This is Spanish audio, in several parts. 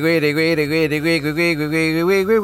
Wiggy, wiggy, wiggy, wiggy, wiggy, wiggy, wiggy, wiggy, wiggy,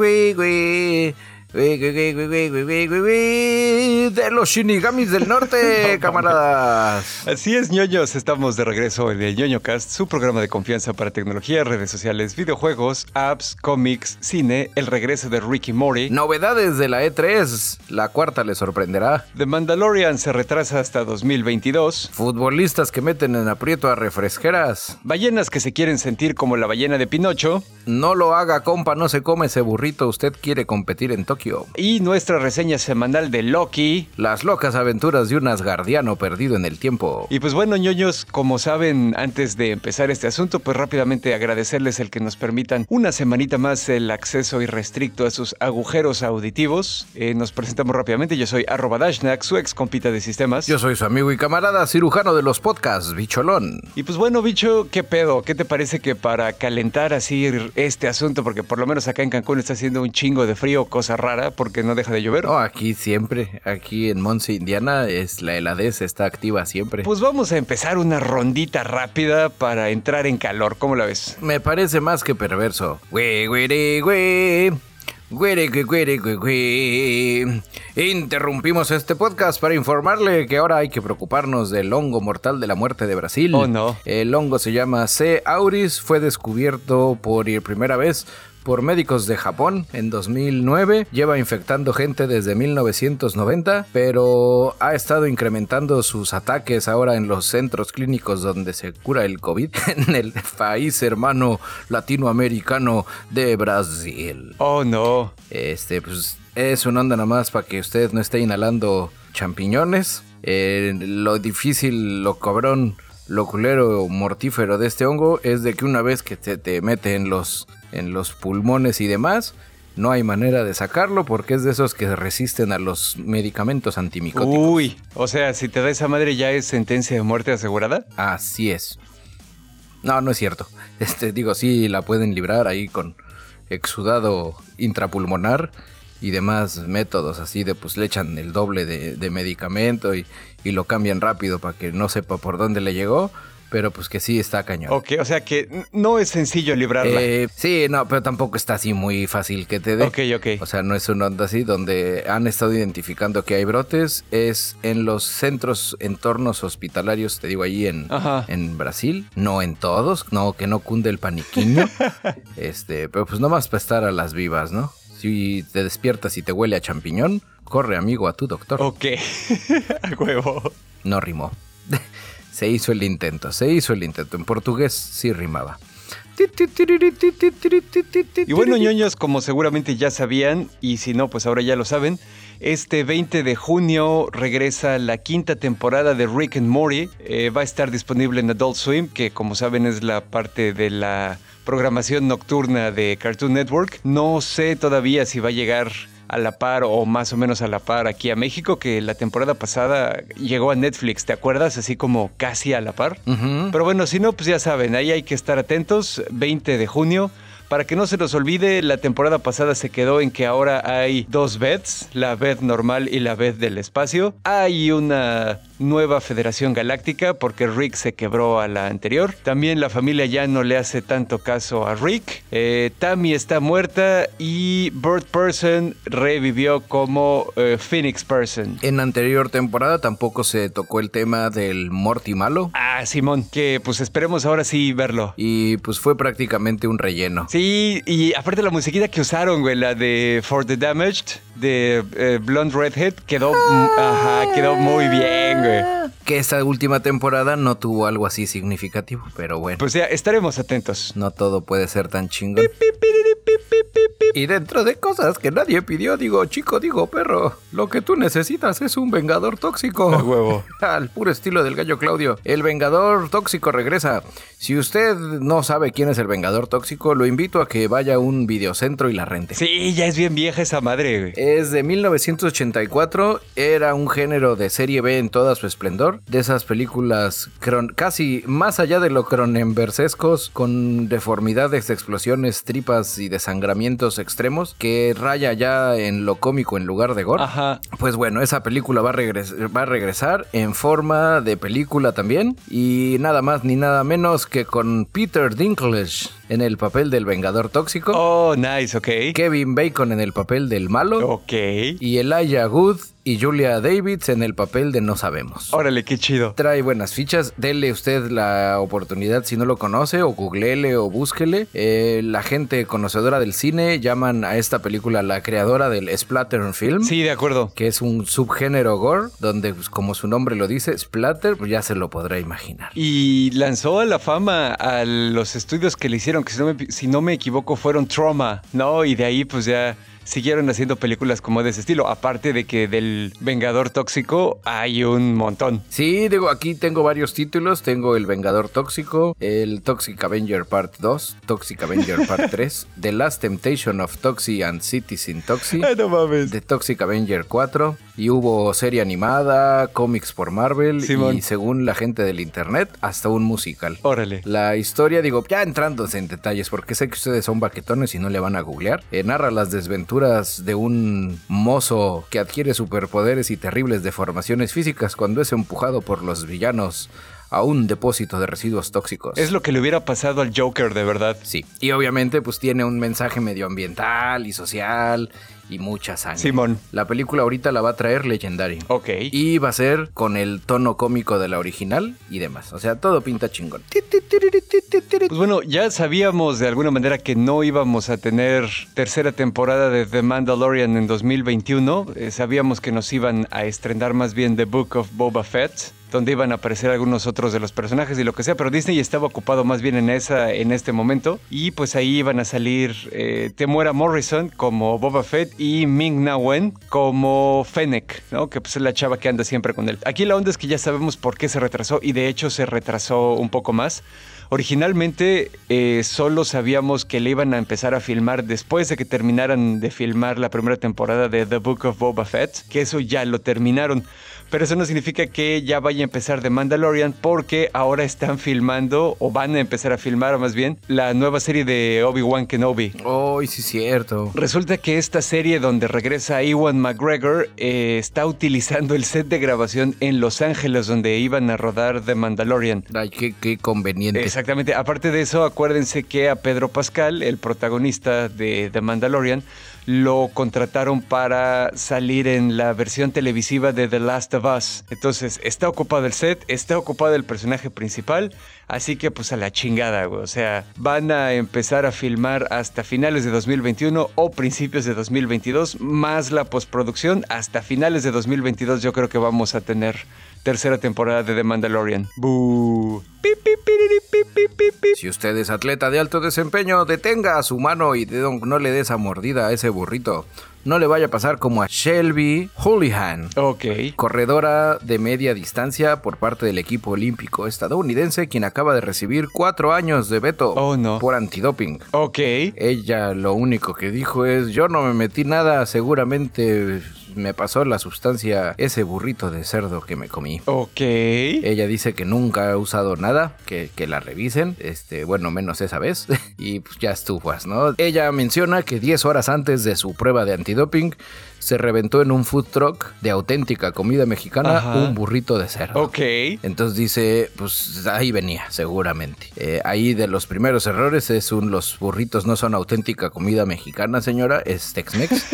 los Shinigamis del Norte, camaradas. Así es, ñoños. Estamos de regreso en el ñoño cast, su programa de confianza para tecnología, redes sociales, videojuegos, apps, cómics, cine, el regreso de Ricky Mori. Novedades de la E3, la cuarta le sorprenderá. The Mandalorian se retrasa hasta 2022. Futbolistas que meten en aprieto a refresqueras. Ballenas que se quieren sentir como la ballena de Pinocho. No lo haga, compa, no se come ese burrito. Usted quiere competir en Tokio. Y nuestra reseña semanal de Loki. Las locas aventuras de un asgardiano perdido en el tiempo. Y pues bueno, ñoños, como saben, antes de empezar este asunto, pues rápidamente agradecerles el que nos permitan una semanita más el acceso irrestricto a sus agujeros auditivos. Eh, nos presentamos rápidamente. Yo soy arroba Dashnak, su ex compita de sistemas. Yo soy su amigo y camarada cirujano de los podcasts, Bicholón. Y pues bueno, bicho, ¿qué pedo? ¿Qué te parece que para calentar así este asunto, porque por lo menos acá en Cancún está haciendo un chingo de frío, cosa rara? porque no deja de llover. No, aquí siempre, aquí en Monse, Indiana, es la heladez está activa siempre. Pues vamos a empezar una rondita rápida para entrar en calor, ¿cómo la ves? Me parece más que perverso. Güey, güey, güey. Interrumpimos este podcast para informarle que ahora hay que preocuparnos del hongo mortal de la muerte de Brasil. Oh, no. El hongo se llama C. auris, fue descubierto por primera vez por médicos de Japón en 2009. Lleva infectando gente desde 1990, pero ha estado incrementando sus ataques ahora en los centros clínicos donde se cura el COVID en el país hermano latinoamericano de Brasil. Oh, no. Este, pues es una onda nada más para que usted no esté inhalando champiñones. Eh, lo difícil, lo cabrón, lo culero mortífero de este hongo es de que una vez que te, te mete en los en los pulmones y demás, no hay manera de sacarlo porque es de esos que resisten a los medicamentos antimicóticos. Uy, o sea, si te da esa madre ya es sentencia de muerte asegurada. Así es. No, no es cierto. Este, digo, sí la pueden librar ahí con exudado intrapulmonar y demás métodos así de pues le echan el doble de, medicamento y, y lo cambian rápido para que no sepa por dónde le llegó pero pues que sí está cañón. Ok, o sea que no es sencillo librarla. Eh, sí, no, pero tampoco está así muy fácil que te dé. Ok, ok. O sea, no es una onda así donde han estado identificando que hay brotes, es en los centros, entornos hospitalarios, te digo, ahí en, en Brasil, no en todos, no, que no cunde el paniquiño, este, pero pues nomás para estar a las vivas, ¿no? Si te despiertas y te huele a champiñón, corre amigo a tu doctor. Ok, a huevo. No rimó. Se hizo el intento, se hizo el intento. En portugués sí rimaba. Y bueno, ñoños, como seguramente ya sabían, y si no, pues ahora ya lo saben, este 20 de junio regresa la quinta temporada de Rick and Morty. Eh, va a estar disponible en Adult Swim, que como saben es la parte de la programación nocturna de Cartoon Network. No sé todavía si va a llegar a la par o más o menos a la par aquí a México, que la temporada pasada llegó a Netflix, ¿te acuerdas? Así como casi a la par. Pero bueno, si no, pues ya saben, ahí hay que estar atentos. 20 de junio. Para que no se nos olvide, la temporada pasada se quedó en que ahora hay dos beds, la bed normal y la bed del espacio. Hay una nueva Federación Galáctica porque Rick se quebró a la anterior. También la familia ya no le hace tanto caso a Rick. Eh, Tammy está muerta y Bird Person revivió como eh, Phoenix Person. En anterior temporada tampoco se tocó el tema del Morty malo. Ah, Simón, que pues esperemos ahora sí verlo. Y pues fue prácticamente un relleno. Sí, y aparte la musiquita que usaron, güey, la de For the Damaged de eh, Blonde Redhead quedó, ajá, quedó muy bien, güey. Que esta última temporada no tuvo algo así significativo, pero bueno. Pues ya, estaremos atentos. No todo puede ser tan chingón. Y dentro de cosas que nadie pidió, digo, chico, digo, perro, lo que tú necesitas es un vengador tóxico. A huevo. Al puro estilo del gallo Claudio. El vengador tóxico regresa. Si usted no sabe quién es el vengador tóxico, lo invito a que vaya a un videocentro y la rente. Sí, ya es bien vieja esa madre, güey. Es de 1984, era un género de serie B en toda su esplendor, de esas películas casi más allá de lo cronenbercescos, con deformidades, explosiones, tripas y desangramientos extremos, que raya ya en lo cómico en lugar de gore. Ajá. Pues bueno, esa película va a, va a regresar en forma de película también. Y nada más ni nada menos que con Peter Dinklage en el papel del Vengador Tóxico. Oh, nice, ok. Kevin Bacon en el papel del malo. Ok. Y Elijah Wood y Julia Davids en el papel de No Sabemos. Órale, qué chido. Trae buenas fichas. Dele usted la oportunidad si no lo conoce, o googleele o búsquele. Eh, la gente conocedora del cine llaman a esta película la creadora del splatter film. Sí, de acuerdo. Que es un subgénero gore, donde, pues, como su nombre lo dice, splatter, pues ya se lo podrá imaginar. Y lanzó a la fama a los estudios que le hicieron, que si no me, si no me equivoco fueron Trauma, ¿no? Y de ahí pues ya siguieron haciendo películas como de ese estilo. Aparte de que del Vengador Tóxico hay un montón. Sí, digo, aquí tengo varios títulos. Tengo el Vengador Tóxico, el Toxic Avenger Part 2, Toxic Avenger Part 3, The Last Temptation of Toxie and Citizen Toxie, no mames. The Toxic Avenger 4, y hubo serie animada, cómics por Marvel y según la gente del internet, hasta un musical. Órale. La historia, digo, ya entrándose en detalles, porque sé que ustedes son baquetones y no le van a googlear, eh, narra las desventuras de un mozo que adquiere superpoderes y terribles deformaciones físicas cuando es empujado por los villanos a un depósito de residuos tóxicos. Es lo que le hubiera pasado al Joker, de verdad. Sí. Y obviamente, pues tiene un mensaje medioambiental y social y mucha sangre. Simón. La película ahorita la va a traer Legendary. Ok. Y va a ser con el tono cómico de la original y demás. O sea, todo pinta chingón. Pues bueno, ya sabíamos de alguna manera que no íbamos a tener tercera temporada de The Mandalorian en 2021. Eh, sabíamos que nos iban a estrenar más bien The Book of Boba Fett donde iban a aparecer algunos otros de los personajes y lo que sea, pero Disney estaba ocupado más bien en esa en este momento y pues ahí iban a salir eh, Temuera Morrison como Boba Fett y Ming Na Wen como Fennec, ¿no? Que pues es la chava que anda siempre con él. Aquí la onda es que ya sabemos por qué se retrasó y de hecho se retrasó un poco más. Originalmente eh, solo sabíamos que le iban a empezar a filmar después de que terminaran de filmar la primera temporada de The Book of Boba Fett, que eso ya lo terminaron. Pero eso no significa que ya vaya a empezar The Mandalorian porque ahora están filmando o van a empezar a filmar más bien la nueva serie de Obi-Wan Kenobi. Oh, sí, cierto. Resulta que esta serie donde regresa Ewan McGregor eh, está utilizando el set de grabación en Los Ángeles donde iban a rodar The Mandalorian. Ay, qué, qué conveniente. Exactamente. Aparte de eso, acuérdense que a Pedro Pascal, el protagonista de The Mandalorian, lo contrataron para salir en la versión televisiva de The Last of Us. Entonces, está ocupado el set, está ocupado el personaje principal, así que pues a la chingada, güey. O sea, van a empezar a filmar hasta finales de 2021 o principios de 2022, más la postproducción. Hasta finales de 2022 yo creo que vamos a tener tercera temporada de The Mandalorian. Si usted es atleta de alto desempeño, detenga a su mano y no le dé esa mordida a ese burrito. No le vaya a pasar como a Shelby Houlihan, Ok. corredora de media distancia por parte del equipo olímpico estadounidense, quien acaba de recibir cuatro años de veto Oh, no. por antidoping. Ok. Ella lo único que dijo es, yo no me metí nada, seguramente me pasó la sustancia, ese burrito de cerdo que me comí. Ok. Ella dice que nunca ha usado nada, que, que la revisen, este, bueno, menos esa vez, y pues ya estufas, ¿no? Ella menciona que 10 horas antes de su prueba de antidoping, se reventó en un food truck de auténtica comida mexicana Ajá. un burrito de cerdo. Ok. Entonces dice, pues ahí venía, seguramente. Eh, ahí de los primeros errores es un, los burritos no son auténtica comida mexicana, señora, es Tex-Mex.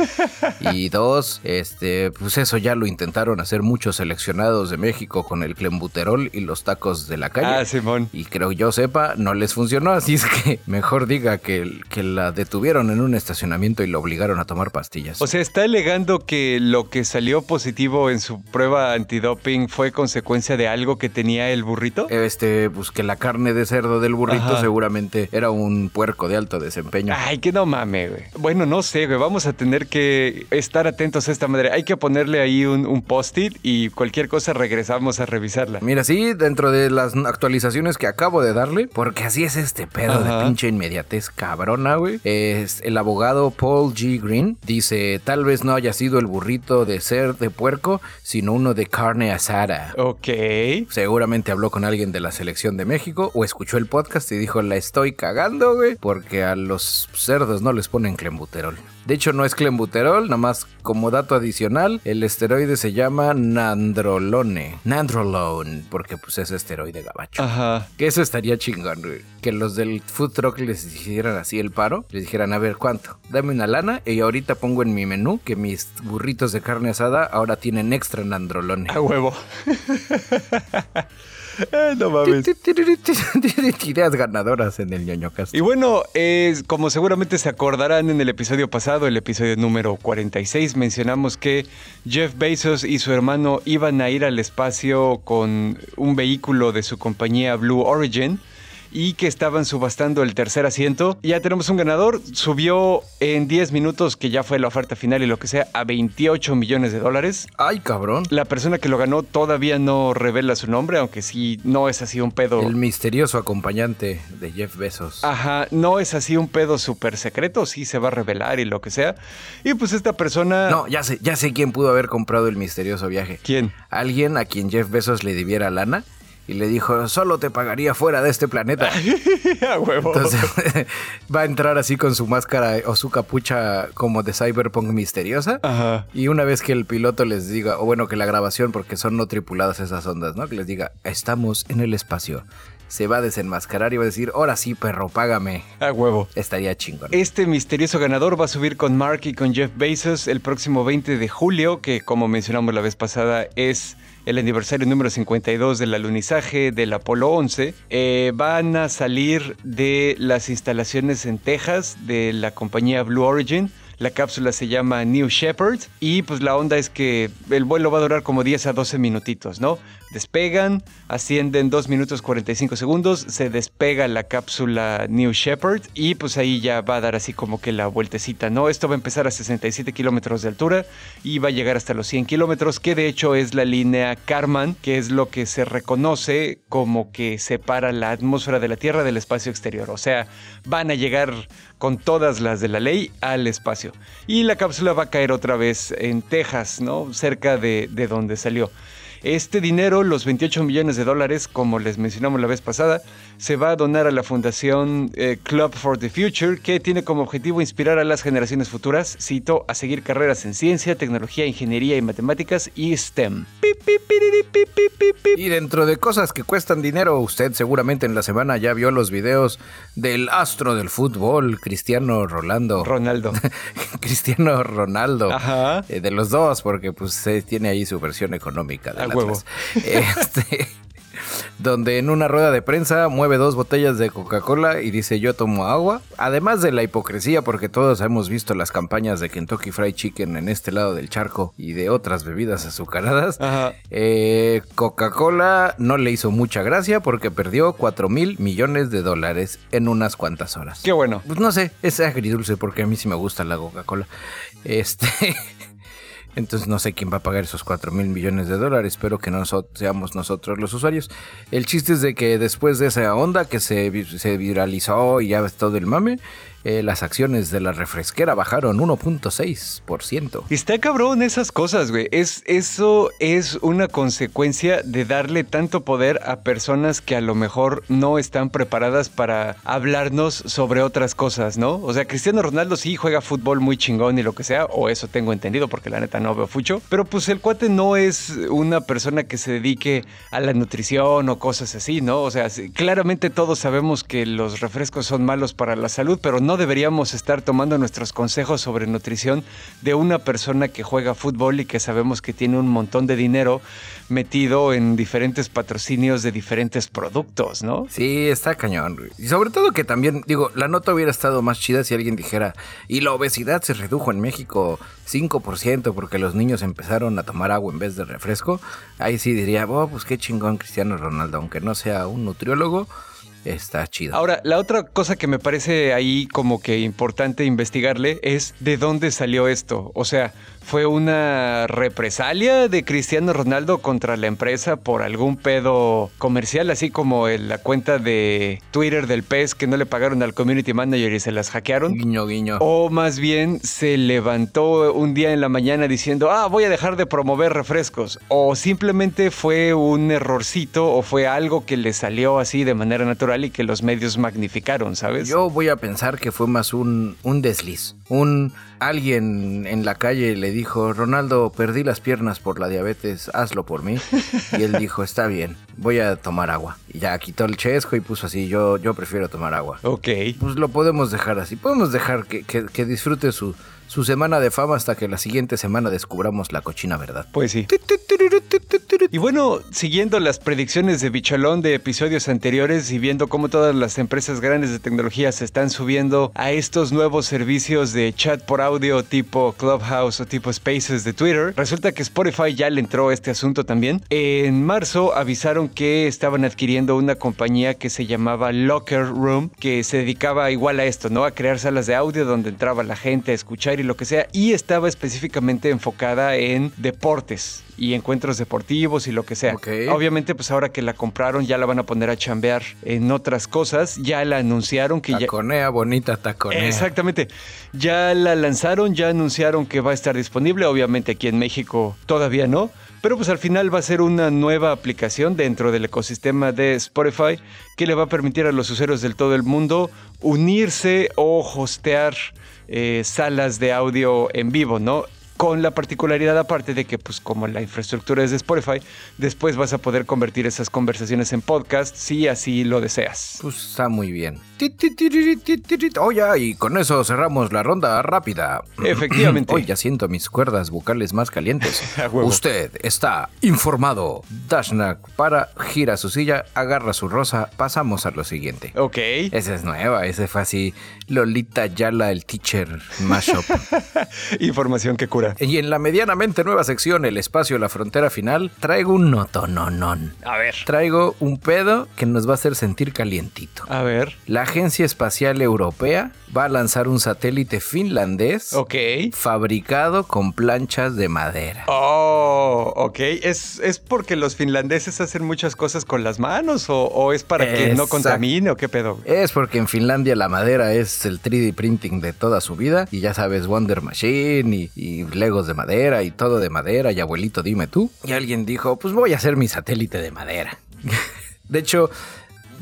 y dos, este, pues eso ya lo intentaron hacer muchos seleccionados de México con el clembuterol y los tacos de la calle. Ah, Simón. Y creo yo sepa, no les funcionó, así es que mejor diga que, que la detuvieron en un estacionamiento y lo obligaron a tomar pastillas. O sea, está que lo que salió positivo en su prueba antidoping fue consecuencia de algo que tenía el burrito. Este, pues que la carne de cerdo del burrito Ajá. seguramente era un puerco de alto desempeño. Ay, que no mame, güey. Bueno, no sé, güey. Vamos a tener que estar atentos a esta madre. Hay que ponerle ahí un, un post-it y cualquier cosa regresamos a revisarla. Mira, sí, dentro de las actualizaciones que acabo de darle, porque así es este pedo Ajá. de pinche inmediatez cabrona, güey. Es el abogado Paul G. Green dice, tal vez no haya haya sido el burrito de ser de puerco, sino uno de carne asada. Ok. Seguramente habló con alguien de la selección de México o escuchó el podcast y dijo, la estoy cagando, güey, porque a los cerdos no les ponen clembuterol. De hecho, no es clembuterol, nomás como dato adicional, el esteroide se llama nandrolone. Nandrolone, porque pues es esteroide gabacho. Ajá. Que eso estaría chingón, güey. Que los del food truck les hicieran así el paro. Les dijeran, a ver, ¿cuánto? Dame una lana y ahorita pongo en mi menú que mis burritos de carne asada ahora tienen extra nandrolone. A huevo. Eh, no mames. Ideas ganadoras en el ñoño cast. Y bueno, como seguramente se acordarán en el episodio pasado, el episodio número 46, mencionamos que Jeff Bezos y su hermano iban a ir al espacio con un vehículo de su compañía Blue Origin y que estaban subastando el tercer asiento. Ya tenemos un ganador, subió en 10 minutos, que ya fue la oferta final y lo que sea, a 28 millones de dólares. Ay, cabrón. La persona que lo ganó todavía no revela su nombre, aunque sí no es así un pedo. El misterioso acompañante de Jeff Bezos. Ajá, no es así un pedo súper secreto, sí se va a revelar y lo que sea. Y pues esta persona... No, ya sé, ya sé quién pudo haber comprado el misterioso viaje. ¿Quién? Alguien a quien Jeff Bezos le debiera lana y le dijo, solo te pagaría fuera de este planeta. a huevo. Entonces va a entrar así con su máscara o su capucha como de cyberpunk misteriosa. Ajá. Y una vez que el piloto les diga, o bueno, que la grabación, porque son no tripuladas esas ondas, ¿no? Que les diga, estamos en el espacio. Se va a desenmascarar y va a decir, ahora sí, perro, págame. A huevo. Estaría chingón. Este misterioso ganador va a subir con Mark y con Jeff Bezos el próximo 20 de julio, que como mencionamos la vez pasada es el aniversario número 52 del alunizaje del Apolo 11. Eh, van a salir de las instalaciones en Texas de la compañía Blue Origin. La cápsula se llama New Shepard y pues la onda es que el vuelo va a durar como 10 a 12 minutitos, ¿no? Despegan, ascienden 2 minutos 45 segundos, se despega la cápsula New Shepard y pues ahí ya va a dar así como que la vueltecita, ¿no? Esto va a empezar a 67 kilómetros de altura y va a llegar hasta los 100 kilómetros, que de hecho es la línea Karman, que es lo que se reconoce como que separa la atmósfera de la Tierra del espacio exterior. O sea, van a llegar con todas las de la ley al espacio. Y la cápsula va a caer otra vez en Texas, ¿no? Cerca de, de donde salió. Este dinero, los 28 millones de dólares, como les mencionamos la vez pasada, se va a donar a la fundación eh, Club for the Future, que tiene como objetivo inspirar a las generaciones futuras, cito, a seguir carreras en ciencia, tecnología, ingeniería y matemáticas y STEM. Y dentro de cosas que cuestan dinero, usted seguramente en la semana ya vio los videos del astro del fútbol, Cristiano Rolando. Ronaldo. Cristiano Ronaldo. Ajá. Eh, de los dos, porque pues eh, tiene ahí su versión económica. De A las huevo. Este, donde en una rueda de prensa mueve dos botellas de Coca-Cola y dice yo tomo agua. Además de la hipocresía, porque todos hemos visto las campañas de Kentucky Fried Chicken en este lado del charco y de otras bebidas azucaradas. Eh, Coca-Cola no le hizo mucha gracia porque perdió 4 mil millones de dólares en unas cuantas horas. Qué bueno. Pues no sé, es agridulce porque a mí sí me gusta la Coca-Cola. Este. Entonces no sé quién va a pagar esos 4 mil millones de dólares. Espero que no seamos nosotros los usuarios. El chiste es de que después de esa onda que se, se viralizó y ya ves todo el mame, eh, las acciones de la refresquera bajaron 1.6%. Está cabrón esas cosas, güey. Es, eso es una consecuencia de darle tanto poder a personas que a lo mejor no están preparadas para hablarnos sobre otras cosas, ¿no? O sea, Cristiano Ronaldo sí juega fútbol muy chingón y lo que sea, o eso tengo entendido porque la neta no veo fucho. Pero pues el cuate no es una persona que se dedique a la nutrición o cosas así, ¿no? O sea, claramente todos sabemos que los refrescos son malos para la salud, pero no deberíamos estar tomando nuestros consejos sobre nutrición de una persona que juega fútbol y que sabemos que tiene un montón de dinero metido en diferentes patrocinios de diferentes productos, ¿no? Sí, está cañón. Y sobre todo que también, digo, la nota hubiera estado más chida si alguien dijera, y la obesidad se redujo en México 5% porque los niños empezaron a tomar agua en vez de refresco. Ahí sí diría, oh, pues qué chingón Cristiano Ronaldo, aunque no sea un nutriólogo, está chido. Ahora, la otra cosa que me parece ahí como que importante investigarle es de dónde salió esto. O sea, fue una represalia de Cristiano Ronaldo contra la empresa por algún pedo comercial, así como en la cuenta de Twitter del PES que no le pagaron al community manager y se las hackearon. Guiño, guiño. O más bien se levantó un día en la mañana diciendo, ah, voy a dejar de promover refrescos. O simplemente fue un errorcito o fue algo que le salió así de manera natural y que los medios magnificaron, ¿sabes? Yo voy a pensar que fue más un, un desliz. Un alguien en la calle le dijo, Ronaldo, perdí las piernas por la diabetes, hazlo por mí. Y él dijo, está bien, voy a tomar agua. Y ya quitó el chesco y puso así, yo, yo prefiero tomar agua. Ok. Pues lo podemos dejar así, podemos dejar que, que, que disfrute su, su semana de fama hasta que la siguiente semana descubramos la cochina verdad. Pues sí. Y bueno, siguiendo las predicciones de Bicholón de episodios anteriores y viendo cómo todas las empresas grandes de tecnología se están subiendo a estos nuevos servicios de chat por audio tipo Clubhouse o tipo Spaces de Twitter, resulta que Spotify ya le entró a este asunto también. En marzo avisaron que estaban adquiriendo una compañía que se llamaba Locker Room, que se dedicaba igual a esto, ¿no? A crear salas de audio donde entraba la gente a escuchar y lo que sea, y estaba específicamente enfocada en deportes y encuentros deportivos y lo que sea. Obviamente, pues ahora que la compraron ya la van a poner a chambear en otras cosas. Ya la anunciaron que ya... Taconea, bonita taconea. Exactamente. Ya la lanzaron, ya anunciaron que va a estar disponible. Obviamente aquí en México todavía no. Pero pues al final va a ser una nueva aplicación dentro del ecosistema de Spotify que le va a permitir a los usuarios del todo el mundo unirse o hostear eh, salas de audio en vivo, ¿no? Con la particularidad aparte de que, pues como la infraestructura es de Spotify, después vas a poder convertir esas conversaciones en podcast si así lo deseas. Pues está muy bien. Oye, y con eso cerramos la ronda rápida. Efectivamente. Hoy ya siento mis cuerdas vocales más calientes. Usted está informado. Dashnak para, gira su silla, agarra su rosa. Pasamos a lo siguiente. Ok. Esa es nueva, ese fue así. Lolita Yala, el teacher mashup. Información que cura. y en la medianamente nueva sección, el espacio la frontera final, traigo un notononón. A ver. Traigo un pedo que nos va a hacer sentir calientito. A ver. La Agencia Espacial Europea va a lanzar un satélite finlandés Ok. fabricado con planchas de madera. Oh, ok. ¿Es, ¿Es porque los finlandeses hacen muchas cosas con las manos o, o es para que no contamine o qué pedo? Es porque en Finlandia la madera es el 3D printing de toda su vida y ya sabes Wonder Machine y, y Legos de madera y todo de madera y abuelito dime tú. Y alguien dijo pues voy a hacer mi satélite de madera. de hecho,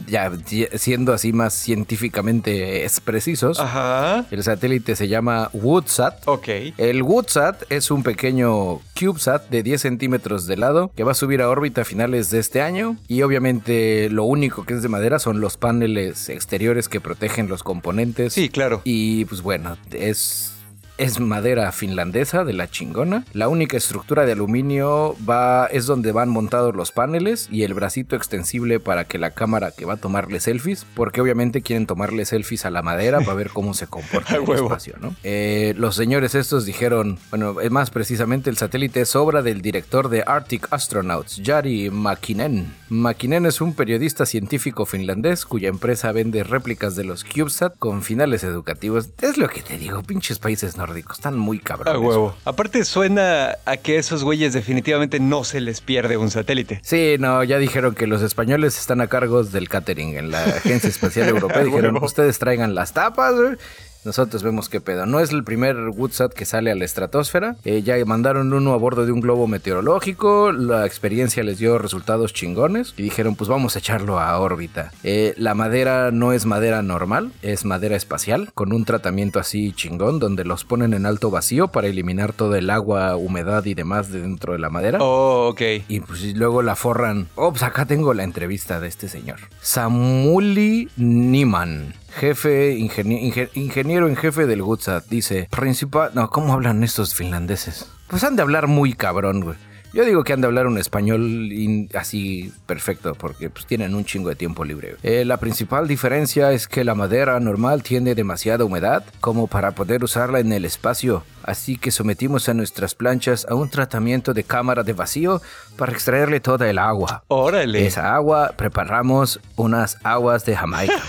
ya siendo así más científicamente es- precisos, Ajá. el satélite se llama Woodsat. Ok. El Woodsat es un pequeño CubeSat de 10 centímetros de lado que va a subir a órbita a finales de este año y obviamente lo único que es de madera son los paneles exteriores que protegen los componentes. Sí, claro. Y pues bueno, es... Es madera finlandesa de la chingona. La única estructura de aluminio va es donde van montados los paneles y el bracito extensible para que la cámara que va a tomarle selfies, porque obviamente quieren tomarle selfies a la madera para ver cómo se comporta el huevo. espacio, ¿no? Eh, los señores estos dijeron, bueno, es más precisamente el satélite es obra del director de Arctic Astronauts, Jari Makinen. Makinen es un periodista científico finlandés cuya empresa vende réplicas de los CubeSat con finales educativos. Es lo que te digo, pinches países nórdicos, están muy cabrones. A huevo. Aparte suena a que esos güeyes definitivamente no se les pierde un satélite. Sí, no, ya dijeron que los españoles están a cargo del catering en la Agencia Espacial Europea. Dijeron, ustedes traigan las tapas, güey. Nosotros vemos qué pedo. No es el primer Woodsat que sale a la estratosfera. Eh, ya mandaron uno a bordo de un globo meteorológico. La experiencia les dio resultados chingones. Y dijeron, pues vamos a echarlo a órbita. Eh, la madera no es madera normal, es madera espacial. Con un tratamiento así chingón, donde los ponen en alto vacío para eliminar todo el agua, humedad y demás de dentro de la madera. Oh, ok. Y pues y luego la forran. Oh, pues acá tengo la entrevista de este señor. Samuli Niman. Jefe, ingenie- inge- ingeniero en jefe del Gutsat, dice, principal... No, ¿cómo hablan estos finlandeses? Pues han de hablar muy cabrón, güey. Yo digo que han de hablar un español así perfecto porque pues, tienen un chingo de tiempo libre. Eh, la principal diferencia es que la madera normal tiene demasiada humedad como para poder usarla en el espacio. Así que sometimos a nuestras planchas a un tratamiento de cámara de vacío para extraerle toda el agua. Órale. Esa agua preparamos unas aguas de Jamaica.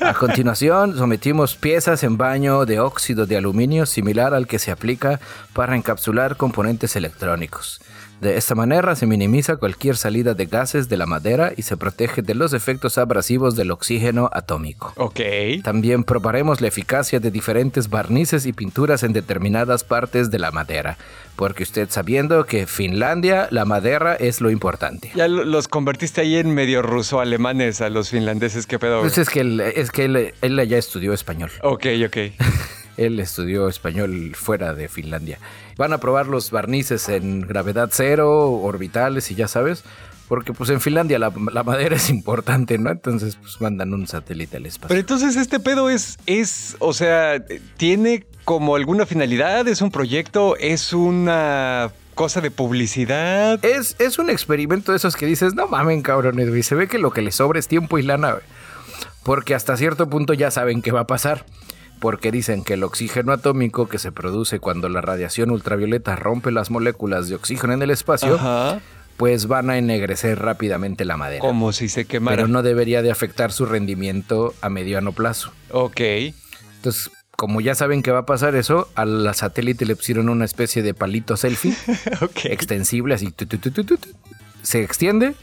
A continuación sometimos piezas en baño de óxido de aluminio similar al que se aplica para encapsular componentes electrónicos. De esta manera se minimiza cualquier salida de gases de la madera y se protege de los efectos abrasivos del oxígeno atómico. Ok. También probaremos la eficacia de diferentes barnices y pinturas en determinadas partes de la madera, porque usted sabiendo que Finlandia la madera es lo importante. Ya los convertiste ahí en medio ruso-alemanes a los finlandeses, ¿qué pedo? Pues es que él, es que él, él ya estudió español. Ok, ok. Él estudió español fuera de Finlandia. Van a probar los barnices en gravedad cero, orbitales y ya sabes. Porque pues en Finlandia la, madera es importante, ¿no? Entonces pues mandan un satélite al espacio. Pero entonces este pedo es, es, o sea, tiene como alguna finalidad, es un proyecto, es una cosa de publicidad. Es, es un experimento de esos que dices, no mamen cabrones, y se ve que lo que les sobra es tiempo y lana, porque hasta cierto punto ya saben qué va a pasar porque dicen que el oxígeno atómico que se produce cuando la radiación ultravioleta rompe las moléculas de oxígeno en el espacio, pues van a ennegrecer rápidamente la madera. Como si se quemara. Pero no debería de afectar su rendimiento a mediano plazo. Ok. Entonces, como ya saben que va a pasar eso, al satélite le pusieron una especie de palito selfie extensible, así. se extiende,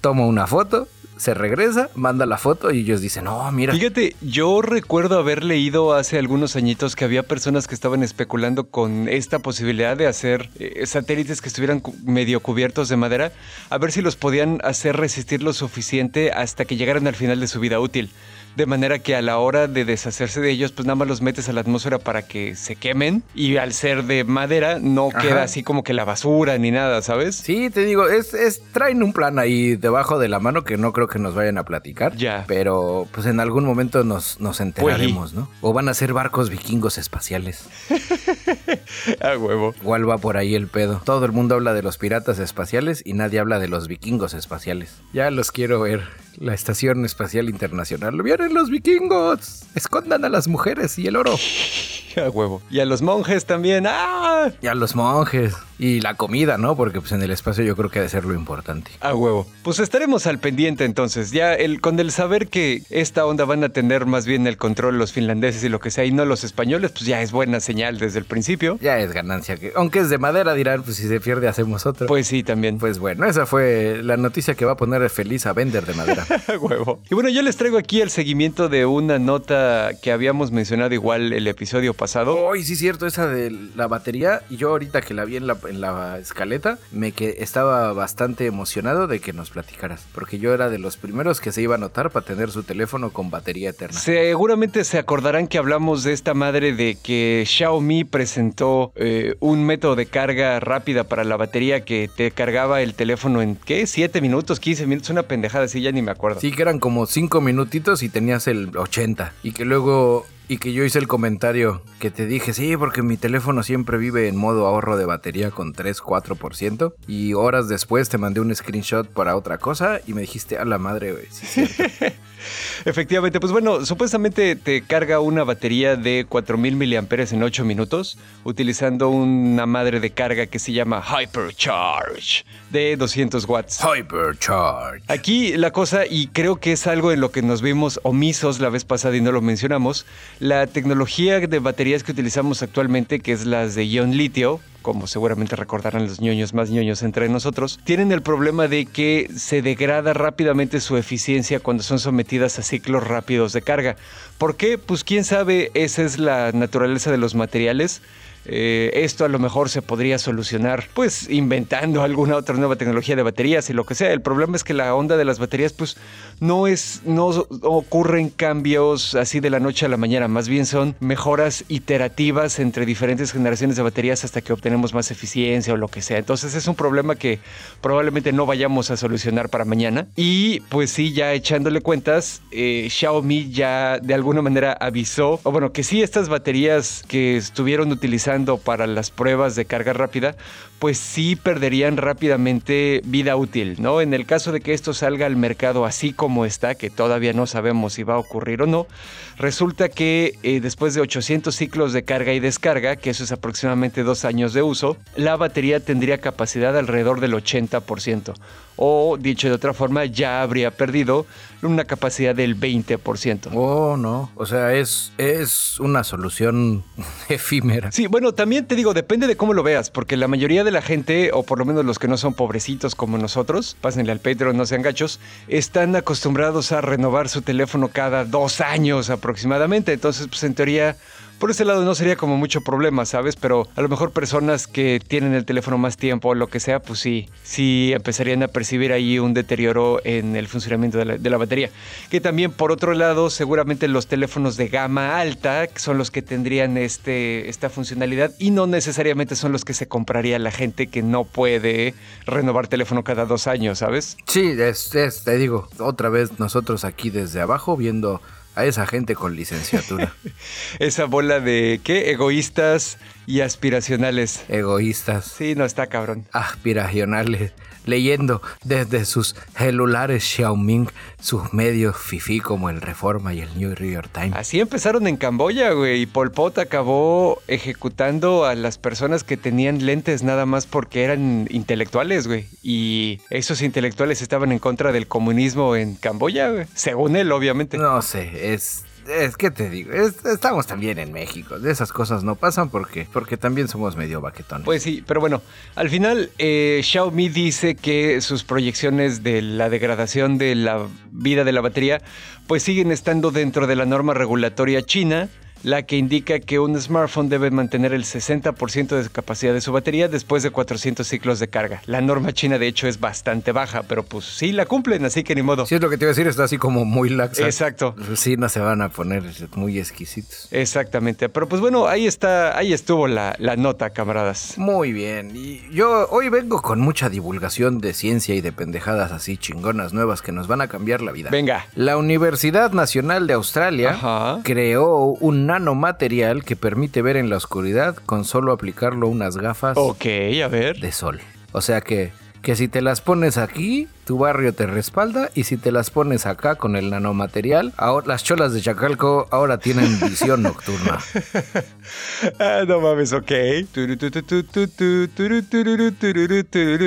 toma una foto se regresa, manda la foto y ellos dicen, no, mira. Fíjate, yo recuerdo haber leído hace algunos añitos que había personas que estaban especulando con esta posibilidad de hacer eh, satélites que estuvieran medio cubiertos de madera, a ver si los podían hacer resistir lo suficiente hasta que llegaran al final de su vida útil de manera que a la hora de deshacerse de ellos, pues nada más los metes a la atmósfera para que se quemen y al ser de madera no queda así como que la basura ni nada, ¿sabes? Sí, te digo, es, es, traen un plan ahí debajo de la mano que no creo que nos vayan a platicar. Ya. Pero pues en algún momento nos, nos enteraremos, ¿no? O van a ser barcos vikingos espaciales. a huevo. Igual va por ahí el pedo. Todo el mundo habla de los piratas espaciales y nadie habla de los vikingos espaciales. Ya los quiero ver la Estación Espacial Internacional. ¡Vienen los vikingos! ¡Escondan a las mujeres y el oro! A huevo. Y a los monjes también. ¡Ah! Y a los monjes. Y la comida, ¿no? Porque pues en el espacio yo creo que ha de ser lo importante. A huevo. Pues estaremos al pendiente entonces. Ya el, con el saber que esta onda van a tener más bien el control los finlandeses y lo que sea y no los españoles, pues ya es buena señal desde el principio. Ya es ganancia. Que, aunque es de madera, dirán, pues si se pierde hacemos otro. Pues sí, también. Pues bueno, esa fue la noticia que va a poner feliz a vender de madera. huevo. Y bueno, yo les traigo aquí el seguimiento de una nota que habíamos mencionado igual el episodio pasado. Uy, sí, cierto, esa de la batería. Y yo ahorita que la vi en la, en la escaleta, me que estaba bastante emocionado de que nos platicaras. Porque yo era de los primeros que se iba a notar para tener su teléfono con batería eterna. Seguramente se acordarán que hablamos de esta madre de que Xiaomi presentó eh, un método de carga rápida para la batería que te cargaba el teléfono en, ¿qué? ¿7 minutos? ¿15 minutos? Una pendejada así, ya ni me acuerdo. Sí, que eran como 5 minutitos y tenías el 80. Y que luego y que yo hice el comentario que te dije, sí, porque mi teléfono siempre vive en modo ahorro de batería con 3-4%. Y horas después te mandé un screenshot para otra cosa y me dijiste, a la madre, güey. Sí, Efectivamente, pues bueno, supuestamente te carga una batería de 4000 mAh en 8 minutos, utilizando una madre de carga que se llama Hypercharge de 200 watts. Hypercharge. Aquí la cosa, y creo que es algo en lo que nos vimos omisos la vez pasada y no lo mencionamos, la tecnología de baterías que utilizamos actualmente, que es las de ion litio, como seguramente recordarán los ñoños más ñoños entre nosotros, tienen el problema de que se degrada rápidamente su eficiencia cuando son sometidas a ciclos rápidos de carga. ¿Por qué? Pues quién sabe, esa es la naturaleza de los materiales. Eh, esto a lo mejor se podría solucionar pues inventando alguna otra nueva tecnología de baterías y lo que sea. El problema es que la onda de las baterías pues no es, no ocurren cambios así de la noche a la mañana, más bien son mejoras iterativas entre diferentes generaciones de baterías hasta que obtenemos más eficiencia o lo que sea. Entonces es un problema que probablemente no vayamos a solucionar para mañana. Y pues sí, ya echándole cuentas, eh, Xiaomi ya de alguna manera avisó, o bueno, que sí, estas baterías que estuvieron utilizando para las pruebas de carga rápida, pues sí perderían rápidamente vida útil, ¿no? En el caso de que esto salga al mercado así como está, que todavía no sabemos si va a ocurrir o no, resulta que eh, después de 800 ciclos de carga y descarga, que eso es aproximadamente dos años de uso, la batería tendría capacidad alrededor del 80%. O, dicho de otra forma, ya habría perdido una capacidad del 20%. Oh, no. O sea, es, es una solución efímera. Sí, bueno, también te digo, depende de cómo lo veas, porque la mayoría de la gente, o por lo menos los que no son pobrecitos como nosotros, pásenle al Patreon, no sean gachos, están acostumbrados a renovar su teléfono cada dos años aproximadamente. Entonces, pues en teoría por ese lado no sería como mucho problema, ¿sabes? Pero a lo mejor personas que tienen el teléfono más tiempo o lo que sea, pues sí, sí empezarían a percibir ahí un deterioro en el funcionamiento de la, batería. Que también, por otro lado, seguramente los teléfonos de gama alta son los que tendrían este, esta funcionalidad y no necesariamente son los que se compraría la gente que no puede renovar teléfono cada dos años, ¿sabes? Sí, te digo, otra vez nosotros aquí desde abajo viendo a esa gente con licenciatura. esa bola de, ¿qué? Egoístas y aspiracionales. Egoístas. Sí, no está cabrón. Aspiracionales leyendo desde sus celulares Xiaomi sus medios fifi como el Reforma y el New York Times. Así empezaron en Camboya, güey, y Pol Pot acabó ejecutando a las personas que tenían lentes nada más porque eran intelectuales, güey. Y esos intelectuales estaban en contra del comunismo en Camboya, güey. Según él, obviamente. No sé, es es que te digo, estamos también en México. De esas cosas no pasan porque, porque también somos medio baquetones. Pues sí, pero bueno, al final eh, Xiaomi dice que sus proyecciones de la degradación de la vida de la batería pues siguen estando dentro de la norma regulatoria china la que indica que un smartphone debe mantener el 60% de capacidad de su batería después de 400 ciclos de carga. La norma china de hecho es bastante baja, pero pues sí la cumplen, así que ni modo. Sí, es lo que te iba a decir, está así como muy laxa. Exacto. Sí, no se van a poner muy exquisitos. Exactamente, pero pues bueno, ahí está, ahí estuvo la, la nota, camaradas. Muy bien, y yo hoy vengo con mucha divulgación de ciencia y de pendejadas así chingonas nuevas que nos van a cambiar la vida. Venga. La Universidad Nacional de Australia creó un nanomaterial que permite ver en la oscuridad con solo aplicarlo unas gafas Ok, a ver. de sol. O sea que, que si te las pones aquí, tu barrio te respalda y si te las pones acá con el nanomaterial, ahora, las cholas de Chacalco ahora tienen visión nocturna. ah, no mames, ok.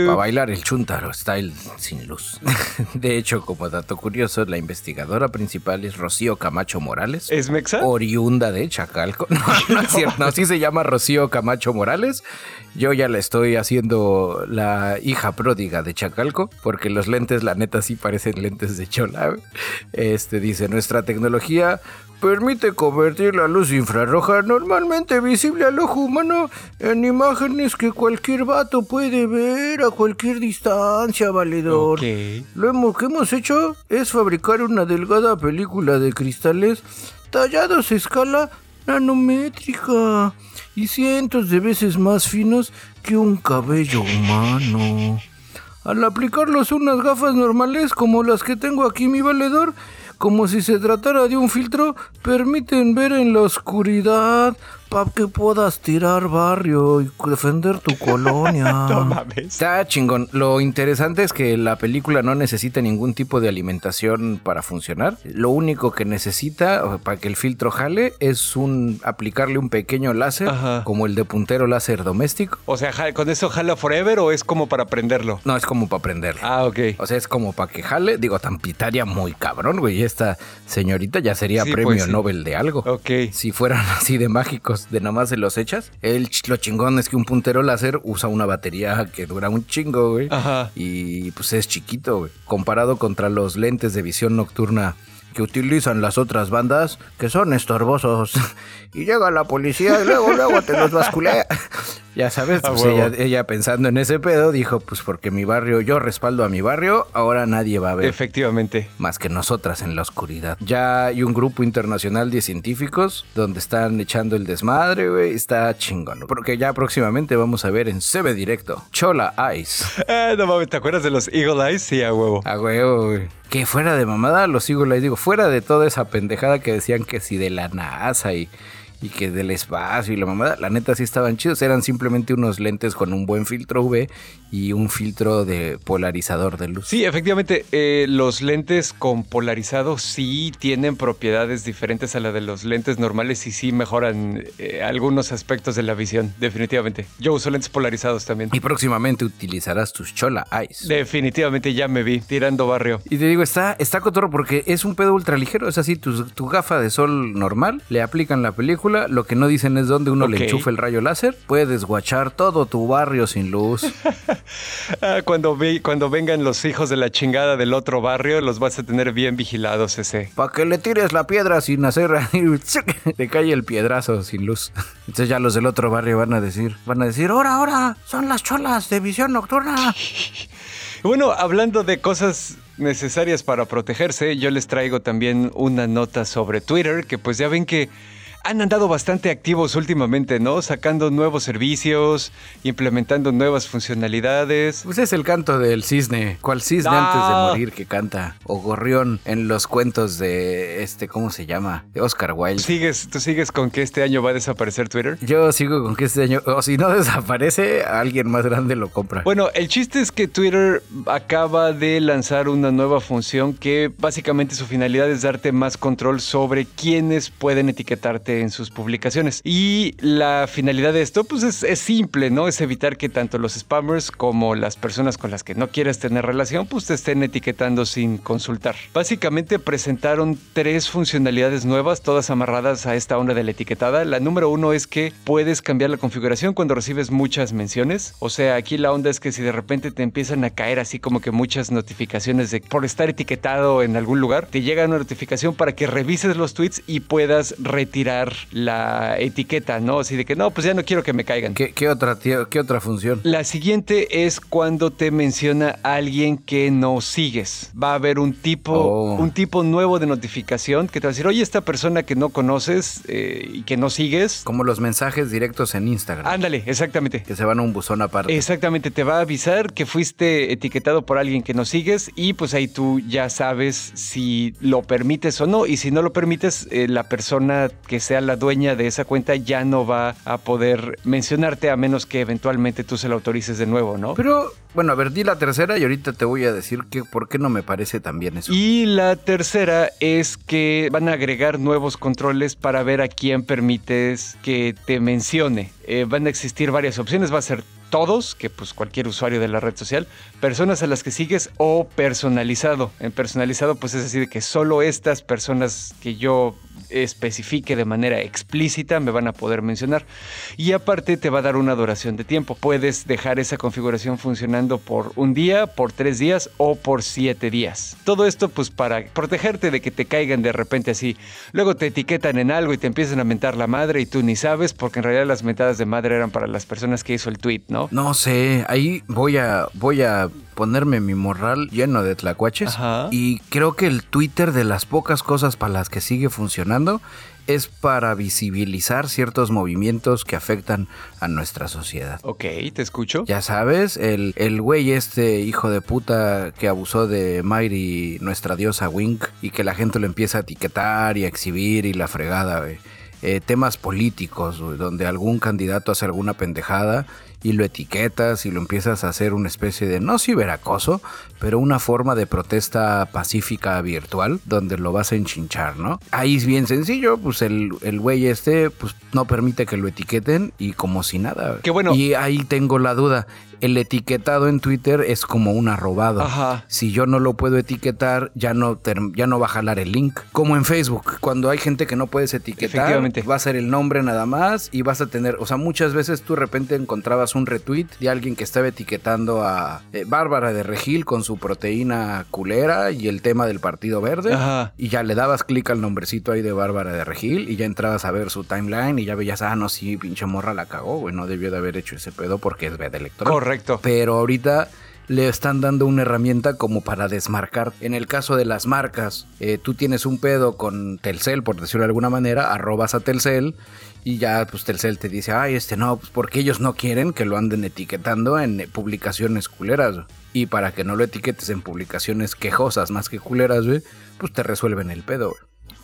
Para bailar el chuntaro style sin luz. De hecho, como dato curioso, la investigadora principal es Rocío Camacho Morales. ¿Es Mexa? Oriunda de Chacalco. No, no es cierto. No, sí se llama Rocío Camacho Morales. Yo ya la estoy haciendo la hija pródiga de Chacalco porque los lentes, la neta, sí parecen lentes de chola. Este dice, nuestra tecnología permite convertir la luz infrarroja normalmente visible al ojo humano en imágenes que cualquier vato puede ver a cualquier distancia, valedor. Lo que hemos hecho es fabricar una delgada película de cristales tallados a escala nanométrica y cientos de veces más finos que un cabello humano. Al aplicarlos unas gafas normales como las que tengo aquí mi valedor, como si se tratara de un filtro, permiten ver en la oscuridad para que puedas tirar barrio y defender tu colonia. no Está chingón. Lo interesante es que la película no necesita ningún tipo de alimentación para funcionar. Lo único que necesita para que el filtro jale es un aplicarle un pequeño láser, como el de puntero láser doméstico. O sea, ¿con eso jala forever o es como para prenderlo? No, es como para prenderlo. Ah, ok. O sea, es como para que jale. Digo, tan pitaria muy cabrón, güey. Esta señorita ya sería pues premio Nobel de algo. Ok. Si fueran así de mágicos de nada más se los echas. El, lo chingón es que un puntero láser usa una batería que dura un chingo, güey. Ajá. Y pues es chiquito, güey. Comparado contra los lentes de visión nocturna que utilizan las otras bandas, que son estorbosos. y llega la policía y luego, luego te los basculea. Ya sabes, pues ella, pensando en ese pedo dijo, pues porque mi barrio, yo respaldo a mi barrio, ahora nadie va a ver. Efectivamente. Más que nosotras en la oscuridad. Ya hay un grupo internacional de científicos donde están echando el desmadre, güey. Está chingón. Porque ya próximamente vamos a ver en CB Directo. Chola Eyes. Ah, no mames, ¿te acuerdas de los Eagle Eyes? Sí, a huevo. A huevo, güey. Que fuera de mamada, los Eagle Eyes, digo, fuera de toda esa pendejada que decían que si de la NASA y y que del espacio y la mamada, la neta sí estaban chidos. Eran simplemente unos lentes con un buen filtro UV y un filtro de polarizador de luz. Sí, efectivamente, eh, los lentes con polarizado sí tienen propiedades diferentes a la de los lentes normales y sí mejoran eh, algunos aspectos de la visión, definitivamente. Yo uso lentes polarizados también. Y próximamente utilizarás tus Chola Eyes. Definitivamente ya me vi tirando barrio. Y te digo, está, está cotorro porque es un pedo ultra ligero. Es así, tu, tu gafa de sol normal, le aplican la película. Lo que no dicen es dónde uno le enchufa el rayo láser. Puedes guachar todo tu barrio sin luz. Ah, cuando, ve- cuando vengan los hijos de la chingada del otro barrio, los vas a tener bien vigilados ese. Para que le tires la piedra sin hacer. te cae el piedrazo sin luz. Entonces ya los del otro barrio van a decir: Van a decir, ahora, ahora, son las cholas de visión nocturna. Bueno, hablando de cosas necesarias para protegerse, yo les traigo también una nota sobre Twitter, que pues ya ven que han andado bastante activos últimamente, ¿no? Sacando nuevos servicios, implementando nuevas funcionalidades. Pues es el canto del cisne. ¿Cuál cisne antes de morir que canta? O gorrión en los cuentos de este, ¿cómo se llama? De Oscar Wilde. ¿Sigues, ¿Tú sigues con que este año va a desaparecer Twitter? Yo sigo con que este año, o si no desaparece, alguien más grande lo compra. Bueno, el chiste es que Twitter acaba de lanzar una nueva función que básicamente su finalidad es darte más control sobre quiénes pueden etiquetarte en sus publicaciones. Y la finalidad de esto, pues es, es simple, ¿no? Es evitar que tanto los spammers como las personas con las que no quieres tener relación, pues te estén etiquetando sin consultar. Básicamente presentaron tres funcionalidades nuevas, todas amarradas a esta onda de la etiquetada. La número uno es que puedes cambiar la configuración cuando recibes muchas menciones. O sea, aquí la onda es que si de repente te empiezan a caer así como que muchas notificaciones de por estar etiquetado en algún lugar, te llega una notificación para que revises los tweets y puedas retirar la etiqueta, ¿no? Así de que no, pues ya no quiero que me caigan. ¿Qué, qué otra, tío, ¿Qué otra función? La siguiente es cuando te menciona alguien que no sigues. Va a haber un tipo, Oh. un tipo nuevo de notificación que te va a decir, oye, esta persona que no conoces eh, y que no sigues. Como los mensajes directos en Instagram. Ándale, exactamente. Que se van a un buzón aparte. Exactamente, te va a avisar que fuiste etiquetado por alguien que no sigues y pues ahí tú ya sabes si lo permites o no y si no lo permites, eh, la persona que sea la dueña de esa cuenta ya no va a poder mencionarte a menos que eventualmente tú se lo autorices de nuevo, ¿no? Pero, bueno, a ver, di la tercera y ahorita te voy a decir que por qué no me parece tan bien eso. Y la tercera es que van a agregar nuevos controles para ver a quién permites que te mencione. Eh, van a existir varias opciones, va a ser todos, que pues cualquier usuario de la red social, personas a las que sigues o personalizado. En personalizado pues es así de que solo estas personas que yo especifique de manera explícita me van a poder mencionar. Y aparte te va a dar una duración de tiempo. Puedes dejar esa configuración funcionando por un día, por tres días o por siete días. Todo esto pues para protegerte de que te caigan de repente así. Luego te etiquetan en algo y te empiezan a mentar la madre y tú ni sabes porque en realidad las mentadas de madre eran para las personas que hizo el tweet, ¿no? No sé, ahí voy a, voy a ponerme mi morral lleno de tlacuaches. Ajá. Y creo que el Twitter de las pocas cosas para las que sigue funcionando es para visibilizar ciertos movimientos que afectan a nuestra sociedad. Ok, te escucho. Ya sabes, el, el güey este hijo de puta que abusó de Mayri, nuestra diosa Wink, y que la gente lo empieza a etiquetar y a exhibir y la fregada, güey. Eh, temas políticos, donde algún candidato hace alguna pendejada y lo etiquetas y lo empiezas a hacer una especie de, no ciberacoso, pero una forma de protesta pacífica virtual donde lo vas a enchinchar, ¿no? Ahí es bien sencillo, pues el, el güey este pues no permite que lo etiqueten y como si nada. Qué bueno. Y ahí tengo la duda. El etiquetado en Twitter es como un arrobado. Ajá. Si yo no lo puedo etiquetar, ya no, ya no va a jalar el link. Como en Facebook, cuando hay gente que no puedes etiquetar, va a ser el nombre nada más y vas a tener, o sea, muchas veces tú de repente encontrabas un retweet de alguien que estaba etiquetando a eh, Bárbara de Regil con su proteína culera y el tema del Partido Verde. Ajá. Y ya le dabas clic al nombrecito ahí de Bárbara de Regil y ya entrabas a ver su timeline y ya veías, ah, no, sí, pinche morra la cagó, güey, no debió de haber hecho ese pedo porque es veda electoral. Correcto. Pero ahorita le están dando una herramienta como para desmarcar. En el caso de las marcas, eh, tú tienes un pedo con Telcel, por decirlo de alguna manera, arrobas a Telcel y ya pues Telcel te dice, ay, este no, pues porque ellos no quieren que lo anden etiquetando en eh, publicaciones culeras. Y para que no lo etiquetes en publicaciones quejosas más que culeras, pues te resuelven el pedo.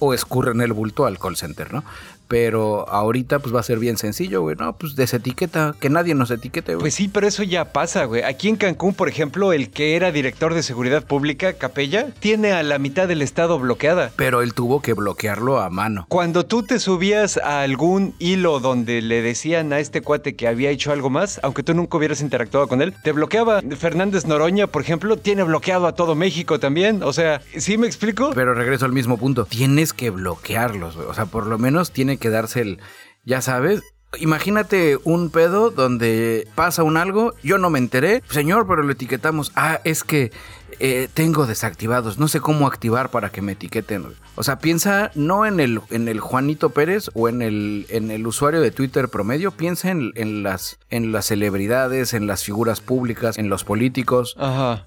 O escurren el bulto al call center, ¿no? Pero ahorita pues va a ser bien sencillo, güey. No, pues desetiqueta, que nadie nos etiquete, güey. Pues sí, pero eso ya pasa, güey. Aquí en Cancún, por ejemplo, el que era director de seguridad pública, Capella, tiene a la mitad del estado bloqueada. Pero él tuvo que bloquearlo a mano. Cuando tú te subías a algún hilo donde le decían a este cuate que había hecho algo más, aunque tú nunca hubieras interactuado con él, te bloqueaba. Fernández Noroña, por ejemplo, tiene bloqueado a todo México también. O sea, ¿sí me explico? Pero regreso al mismo punto. Tienes que bloquearlos, güey. O sea, por lo menos tiene que darse el, ya sabes, Imagínate un pedo donde pasa un algo, yo no me enteré, señor, pero lo etiquetamos. Ah, es que eh, tengo desactivados, no sé cómo activar para que me etiqueten. O sea, piensa no en el, en el Juanito Pérez o en el, en el usuario de Twitter promedio, piensa en, las, en las celebridades, en las figuras públicas, en los políticos,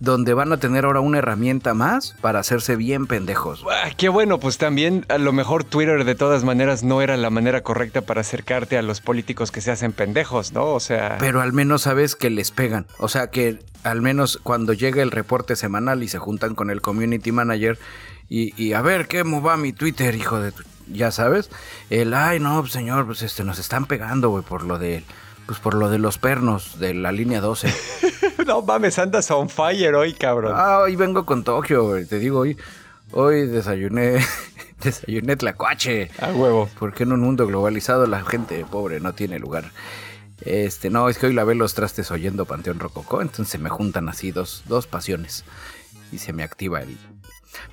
donde van a tener ahora una herramienta más para hacerse bien pendejos. Ah, qué bueno, pues también a lo mejor Twitter de todas maneras no era la manera correcta para acercarte a los políticos que se hacen pendejos, ¿no? O sea... Pero al menos sabes que les pegan. O sea, que al menos cuando llega el reporte semanal y se juntan con el community manager y, a ver, ¿qué va mi Twitter, hijo de tu... Ya sabes, el, ay, no, pues, señor, pues este, nos están pegando, güey, por lo de, pues por lo de los pernos de la línea 12. no mames, andas on fire hoy, cabrón. Ah, hoy vengo con Tokio, güey, te digo, hoy, hoy desayuné, desayuné tlacuache. A huevo. Porque en un mundo globalizado la gente pobre no tiene lugar. Este, no, es que hoy lavé los trastes oyendo Panteón Rococó, entonces se me juntan así dos, dos pasiones y se me activa el...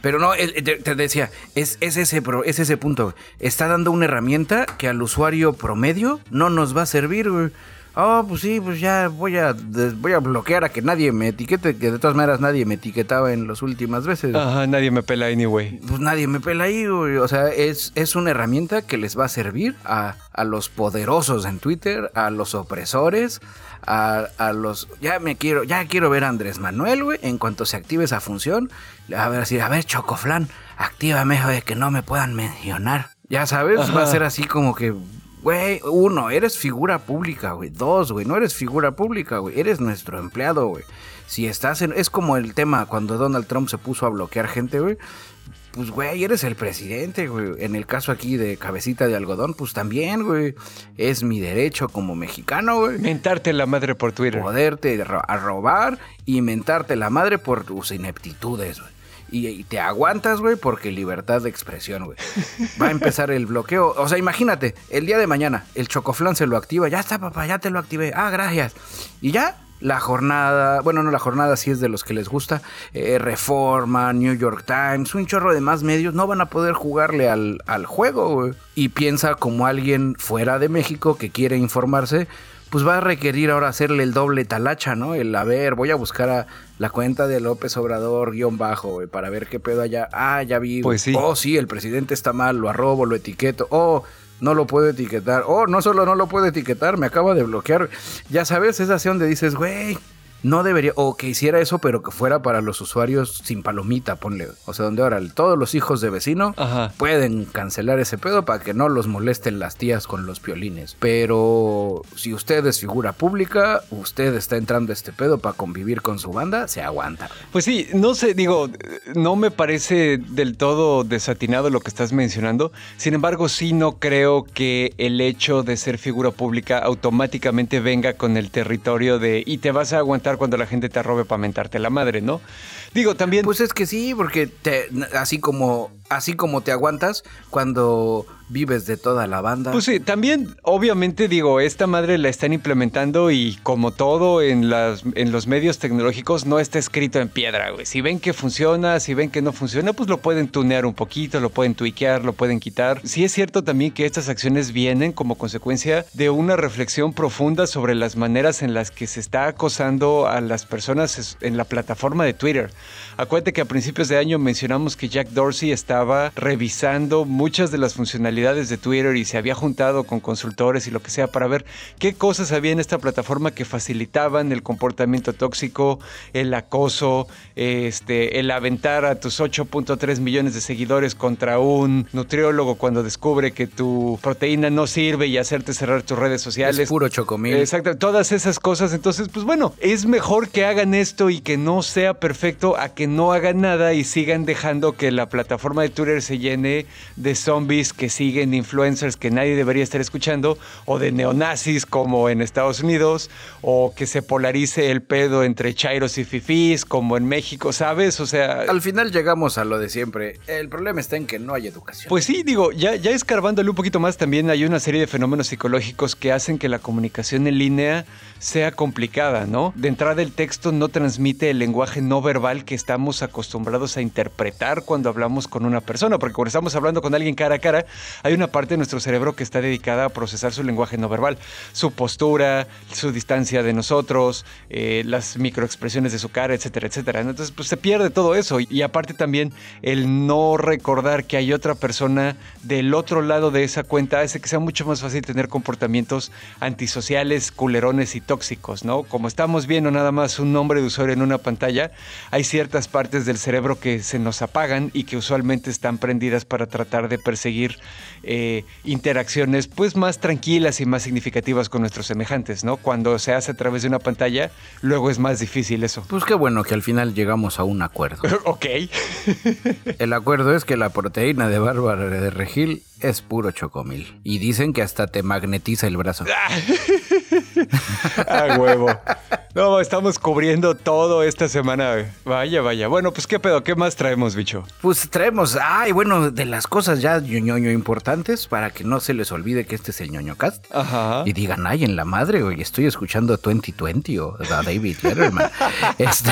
Pero no, te, decía, es, es, ese, es ese punto. Está dando una herramienta que al usuario promedio no nos va a servir. Oh, pues sí, pues ya voy a, voy a bloquear a que nadie me etiquete, que de todas maneras nadie me etiquetaba en las últimas veces. Ajá, nadie me pela anyway. Pues nadie me pela ahí, güey. O sea, es, es una herramienta que les va a servir a, a los poderosos en Twitter, a los opresores, a, a, los... Ya me quiero, ya quiero ver a Andrés Manuel, güey, en cuanto se active esa función. A ver, así, a ver, Chocoflan, actívame, de que no me puedan mencionar. Ya sabes, va a ser así como que Güey, uno, eres figura pública, güey. Dos, güey, no eres figura pública, güey. Eres nuestro empleado, güey. Si estás en... Es como el tema cuando Donald Trump se puso a bloquear gente, güey. Pues, güey, eres el presidente, güey. En el caso aquí de cabecita de algodón, pues también, güey. Es mi derecho como mexicano, güey. Mentarte la madre por Twitter. Poderte a robar y mentarte la madre por tus ineptitudes, güey y, te aguantas, güey, porque libertad de expresión, güey. Va a empezar el bloqueo. O sea, imagínate, el día de mañana, el chocoflán se lo activa. Ya está, papá, ya te lo activé. Ah, gracias. Y ya, la jornada, bueno, no, la jornada sí es de los que les gusta, eh, Reforma, New York Times, un chorro de más medios, no van a poder jugarle al, al juego, güey. Y piensa como alguien fuera de México que quiere informarse, pues va a requerir ahora hacerle el doble talacha, ¿no? El, a ver, voy a buscar a la cuenta de López Obrador guion bajo, güey, para ver qué pedo allá. Ah, ya vi. Pues sí. Oh, sí, el presidente está mal, lo arrobo, lo etiqueto. Oh, no lo puedo etiquetar. Oh, no solo no lo puedo etiquetar, me acaba de bloquear. Ya sabes, esa así donde dices, güey, no debería, o que hiciera eso, pero que fuera para los usuarios sin palomita, ponle. O sea, donde ahora todos los hijos de vecino pueden cancelar ese pedo para que no los molesten las tías con los piolines. Pero si usted es figura pública, usted está entrando a este pedo para convivir con su banda, se aguanta. Pues sí, no sé, digo, no me parece del todo desatinado lo que estás mencionando. Sin embargo, sí no creo que el hecho de ser figura pública automáticamente venga con el territorio de y te vas a aguantar cuando la gente te arrobe para mentarte la madre, ¿no? Digo, también... Pues es que sí, porque te, así como así como te aguantas cuando vives de toda la banda. Pues sí, también, obviamente, digo, esta madre la están implementando y como todo en, las, en los medios tecnológicos no está escrito en piedra, güey. Si ven que funciona, si ven que no funciona, pues lo pueden tunear un poquito, lo pueden tweakear, lo pueden quitar. Sí es cierto también que estas acciones vienen como consecuencia de una reflexión profunda sobre las maneras en las que se está acosando a las personas en la plataforma de Twitter. Acuérdate que a principios de año mencionamos que Jack Dorsey estaba revisando muchas de las funcionalidades de Twitter y se había juntado con consultores y lo que sea para ver qué cosas había en esta plataforma que facilitaban el comportamiento tóxico, el acoso, este, el aventar a tus 8.3 millones de seguidores contra un nutriólogo cuando descubre que tu proteína no sirve y hacerte cerrar tus redes sociales. Es puro chocomil. Exacto, todas esas cosas. Entonces, pues bueno, es mejor que hagan esto y que no sea perfecto a que no hagan nada y sigan dejando que la plataforma de Twitter se llene de zombies que siguen influencers que nadie debería estar escuchando, o de neonazis como en Estados Unidos, o que se polarice el pedo entre chairos y fifís como en México, ¿sabes? O sea... Al final llegamos a lo de siempre. El problema está en que no hay educación. Pues sí, digo, ya, ya escarbándole un poquito más, también hay una serie de fenómenos psicológicos que hacen que la comunicación en línea sea complicada, ¿no? De entrada el texto no transmite el lenguaje no verbal que estamos acostumbrados a interpretar cuando hablamos con una persona, porque cuando estamos hablando con alguien cara a cara, hay una parte de nuestro cerebro que está dedicada a procesar su lenguaje no verbal, su postura, su distancia de nosotros, eh, las microexpresiones de su cara, etcétera, etcétera. Entonces, pues se pierde todo eso y aparte también el no recordar que hay otra persona del otro lado de esa cuenta hace que sea mucho más fácil tener comportamientos antisociales, culerones y tóxicos, ¿no? Como estamos viendo nada más un nombre de usuario en una pantalla, hay ciertas partes del cerebro que se nos apagan y que usualmente están prendidas para tratar de perseguir eh, interacciones pues más tranquilas y más significativas con nuestros semejantes, ¿no? Cuando se hace a través de una pantalla, luego es más difícil eso. Pues qué bueno que al final llegamos a un acuerdo. ok. El acuerdo es que la proteína de Bárbara de Regil es puro chocomil. Y dicen que hasta te magnetiza el brazo. ah, huevo. No, estamos cubriendo todo esta semana. Vaya, vaya. Bueno, pues qué pedo, ¿qué más traemos, bicho? Pues traemos, ay, bueno, de las cosas ya ñoño importantes para que no se les olvide que este es el ñoño cast. Ajá. Y digan, ay, en la madre, güey, estoy escuchando 2020 o a David Letterman. este,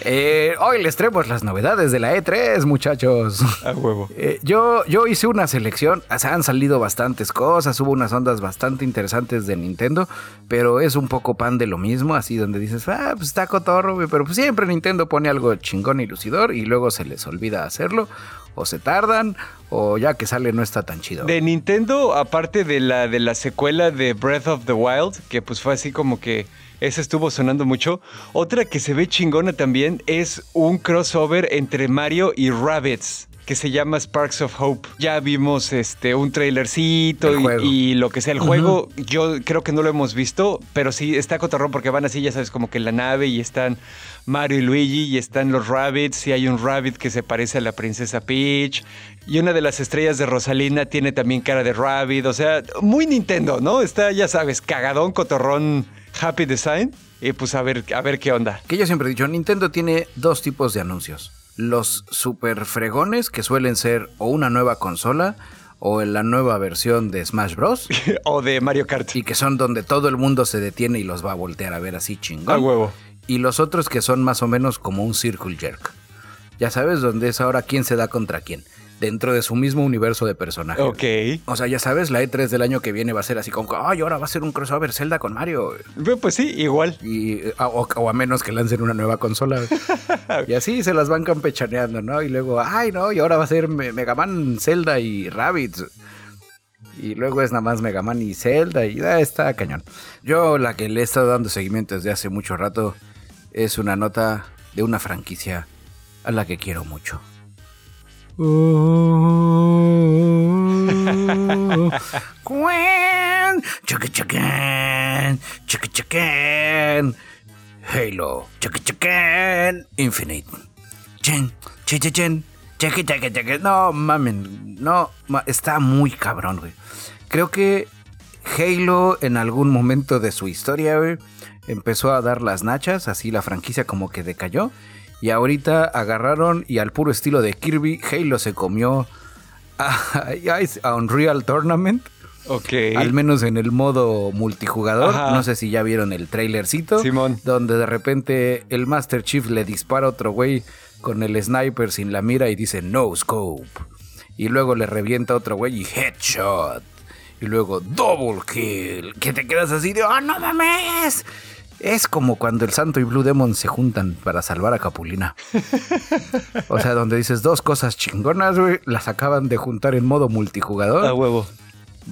eh, hoy les traemos las novedades de la E3, muchachos. A huevo. Eh, yo, yo hice una selección, sea, han salido bastantes cosas, hubo unas ondas bastante interesantes de Nintendo, pero es un poco pan de lo mismo, así donde dices, ah, pues está cotorro, pero pues siempre Nintendo pone algo chingón y lucidor y luego se les olvida hacerlo, o se tardan, o ya que sale no está tan chido. De Nintendo, aparte de la, de la secuela de Breath of the Wild, que pues fue así como que esa estuvo sonando mucho. Otra que se ve chingona también es un crossover entre Mario y Rabbits que se llama Sparks of Hope. Ya vimos este un trailercito y, lo que sea. El juego, yo creo que no lo hemos visto, pero sí está cotorrón porque van así, ya sabes, como que en la nave y están Mario y Luigi y están los rabbits y hay un rabbit que se parece a la princesa Peach y una de las estrellas de Rosalina tiene también cara de rabbit, o sea, muy Nintendo, ¿no? Está, ya sabes, cagadón, cotorrón, happy design. Y pues a ver, a ver qué onda. Que yo siempre he dicho, Nintendo tiene dos tipos de anuncios los super fregones que suelen ser o una nueva consola o en la nueva versión de Smash Bros. o de Mario Kart. Y que son donde todo el mundo se detiene y los va a voltear a ver así chingón. A huevo. Y los otros que son más o menos como un circle jerk. Ya sabes dónde es ahora quién se da contra quién dentro de su mismo universo de personajes. Ok. O sea, ya sabes, la E3 del año que viene va a ser así como, ay, ahora va a ser un crossover Zelda con Mario. Pues sí, igual. Y, o, a menos que lancen una nueva consola. y así se las van campechaneando, ¿no? Y luego, ay, no, y ahora va a ser Mega Man, Zelda y Rabbids. Y luego es nada más Mega Man y Zelda y ah, está cañón. Yo la que le he estado dando seguimiento desde hace mucho rato es una nota de una franquicia a la que quiero mucho. Halo, Infinite. No mamen, no, está muy cabrón, güey. Creo que Halo en algún momento de su historia, güey, empezó a dar las nachas, así la franquicia como que decayó. Y ahorita agarraron y al puro estilo de Kirby, Halo se comió a, Unreal Tournament. Ok. Al menos en el modo multijugador. No sé si ya vieron el trailercito. Simón. Donde de repente el Master Chief le dispara a otro güey con el sniper sin la mira y dice no scope. Y luego le revienta a otro güey y headshot. Y luego double kill. Que te quedas así de ¡Oh, no mames! Es como cuando el Santo y Blue Demon se juntan para salvar a Capulina. o sea, donde dices dos cosas chingonas, güey, las acaban de juntar en modo multijugador. A huevo.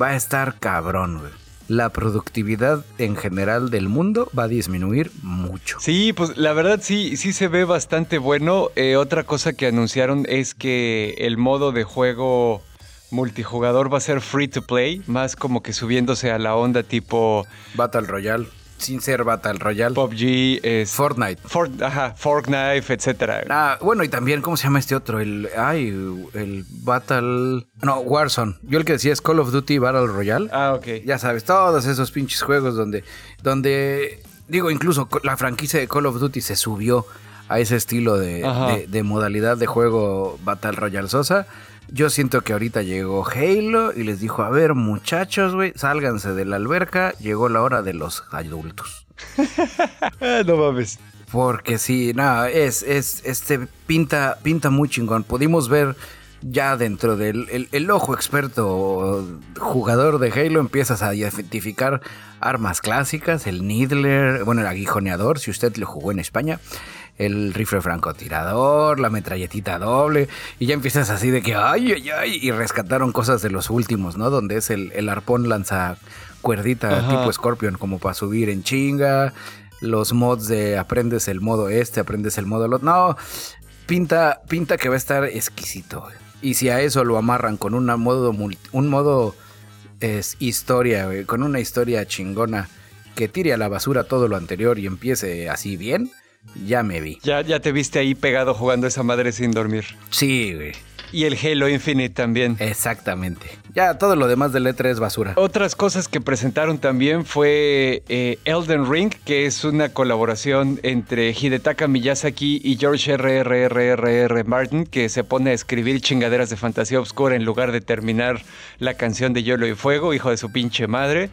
Va a estar cabrón, güey. La productividad en general del mundo va a disminuir mucho. Sí, pues la verdad sí, sí se ve bastante bueno. Eh, otra cosa que anunciaron es que el modo de juego multijugador va a ser free to play, más como que subiéndose a la onda tipo Battle Royale. Sin ser Battle Royale. PUBG es... Fortnite. ajá, Fortnite, etcétera. Ah, bueno, y también, ¿cómo se llama este otro? El, ay, el Battle... No, Warzone. Yo el que decía es Call of Duty Battle Royale. Ah, ok. Ya sabes, todos esos pinches juegos donde, donde, digo, incluso la franquicia de Call of Duty se subió a ese estilo de, de modalidad de juego Battle Royale Sosa. Yo siento que ahorita llegó Halo y les dijo, a ver muchachos, güey, sálganse de la alberca, llegó la hora de los adultos. no mames. Porque sí, nada, es, es, este pinta, pinta muy chingón. Pudimos ver ya dentro del el, ojo experto jugador de Halo, empiezas a identificar armas clásicas, el Needler, bueno, el aguijoneador, si usted lo jugó en España el rifle francotirador, la metralletita doble, y ya empiezas así de que, ay, ay, ay, y rescataron cosas de los últimos, ¿no? Donde es el, el arpón lanza cuerdita tipo Scorpion, como para subir en chinga, los mods de aprendes el modo este, aprendes el modo otro, no, pinta, pinta que va a estar exquisito, y si a eso lo amarran con una modo, un modo es historia, con una historia chingona que tire a la basura todo lo anterior y empiece así bien, ya me vi. Ya, ya te viste ahí pegado jugando esa madre sin dormir. Sí, güey. Y el Halo Infinite también. Exactamente. Ya todo lo demás del E3 es basura. Otras cosas que presentaron también fue eh, Elden Ring, que es una colaboración entre Hidetaka Miyazaki y George R.R.R.R. Martin, que se pone a escribir chingaderas de fantasía oscura en lugar de terminar la canción de Hielo y Fuego, hijo de su pinche madre.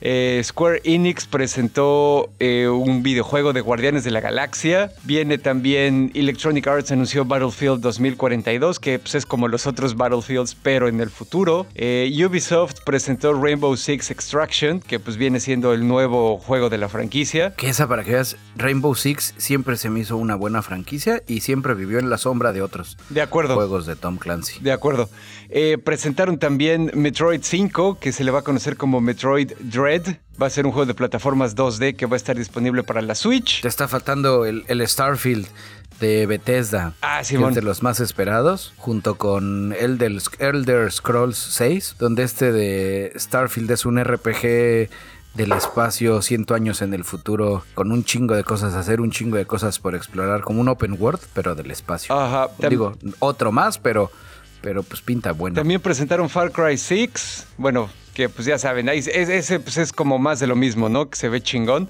Eh, Square Enix presentó eh, un videojuego de Guardianes de la Galaxia. Viene también Electronic Arts anunció Battlefield 2042, que pues, es como los otros Battlefields, pero en el futuro. Eh, Ubisoft presentó Rainbow Six Extraction, que pues viene siendo el nuevo juego de la franquicia. Que esa, para que veas, Rainbow Six siempre se me hizo una buena franquicia y siempre vivió en la sombra de otros de acuerdo. juegos de Tom Clancy. De acuerdo. presentaron también Metroid 5, que se le va a conocer como Metroid Dread Va a ser un juego de plataformas 2D que va a estar disponible para la Switch. Te está faltando el, Starfield de Bethesda. Ah, sí, de los más esperados, junto con Elder, Elder Scrolls 6, donde este de Starfield es un RPG del espacio, ciento años en el futuro, con un chingo de cosas hacer, un chingo de cosas por explorar, como un open world, pero del espacio. Ajá. Digo, otro más, pero, pero pues pinta bueno. También presentaron Far Cry 6. Bueno, que pues ya saben, ese pues es como más de lo mismo, ¿no? Que se ve chingón.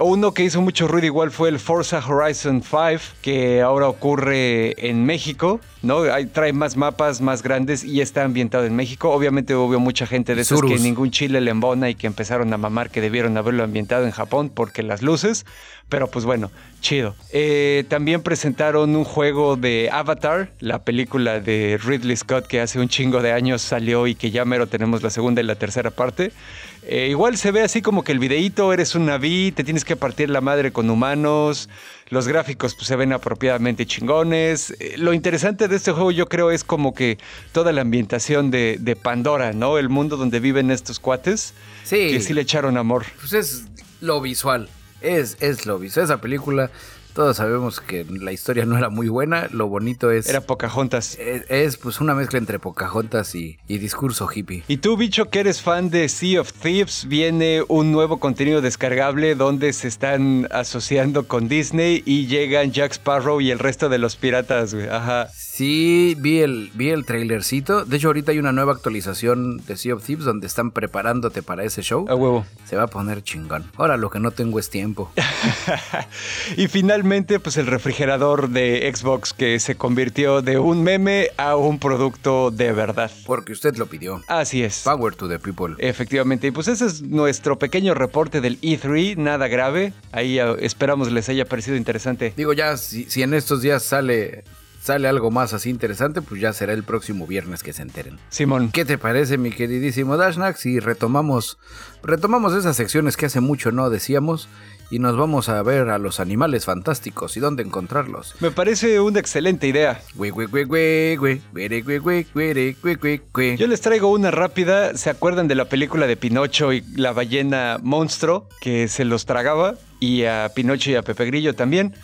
Uno que hizo mucho ruido igual fue el Forza Horizon 5, que ahora ocurre en México, ¿no? trae más mapas más grandes y está ambientado en México. Obviamente hubo mucha gente de esos que ningún chile le embona y que empezaron a mamar que debieron haberlo ambientado en Japón porque las luces. Pero pues bueno, chido. Eh, también presentaron un juego de Avatar, la película de Ridley Scott que hace un chingo de años salió y que ya mero tenemos la segunda y la tercera parte. Eh, igual se ve así como que el videíto, eres un naví, te tienes que partir la madre con humanos, los gráficos pues, se ven apropiadamente chingones. Eh, lo interesante de este juego yo creo es como que toda la ambientación de, de Pandora, ¿no? El mundo donde viven estos cuates. Sí. Que sí le echaron amor. Pues es lo visual. Es, es lo visual. Esa película todos sabemos que la historia no era muy buena, lo bonito es... Era Pocahontas. Es, pues una mezcla entre Pocahontas y, discurso hippie. Y tú, bicho, que eres fan de Sea of Thieves, viene un nuevo contenido descargable donde se están asociando con Disney y llegan Jack Sparrow y el resto de los piratas, güey. Ajá. Sí, vi el, vi el trailercito. De hecho, ahorita hay una nueva actualización de Sea of Thieves donde están preparándote para ese show. A huevo. Se va a poner chingón. Ahora lo que no tengo es tiempo. y finalmente, pues el refrigerador de Xbox que se convirtió de un meme a un producto de verdad. Porque usted lo pidió. Así es. Power to the people. Efectivamente. Y pues ese es nuestro pequeño reporte del E3. Nada grave. Ahí ah, esperamos les haya parecido interesante. Digo, ya, si, si en estos días sale sale algo más así interesante, pues ya será el próximo viernes que se enteren. Simón. ¿Qué te parece, mi queridísimo Dashnak? Si retomamos, retomamos esas secciones que hace mucho no decíamos y nos vamos a ver a los animales fantásticos y dónde encontrarlos. Me parece una excelente idea. Yo les traigo una rápida. ¿Se acuerdan de la película de Pinocho y la ballena monstruo que se los tragaba? Y a Pinocho y a Pepe Grillo también.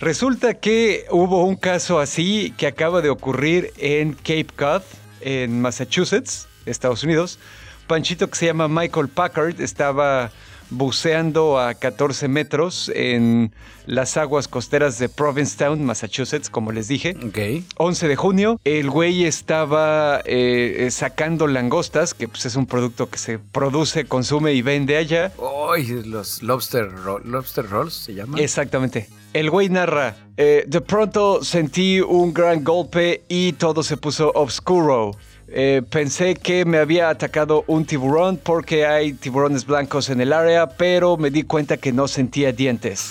Resulta que hubo un caso así que acaba de ocurrir en Cape Cod, en Massachusetts, Estados Unidos. Panchito que se llama Michael Packard estaba buceando a 14 metros en las aguas costeras de Provincetown, Massachusetts, como les dije. Ok. 11 de junio, el güey estaba eh, sacando langostas, que pues, es un producto que se produce, consume y vende allá. Ay, los lobster, ro- lobster rolls se llaman. Exactamente. El güey narra, eh, de pronto sentí un gran golpe y todo se puso oscuro. Eh, pensé que me había atacado un tiburón porque hay tiburones blancos en el área, pero me di cuenta que no sentía dientes.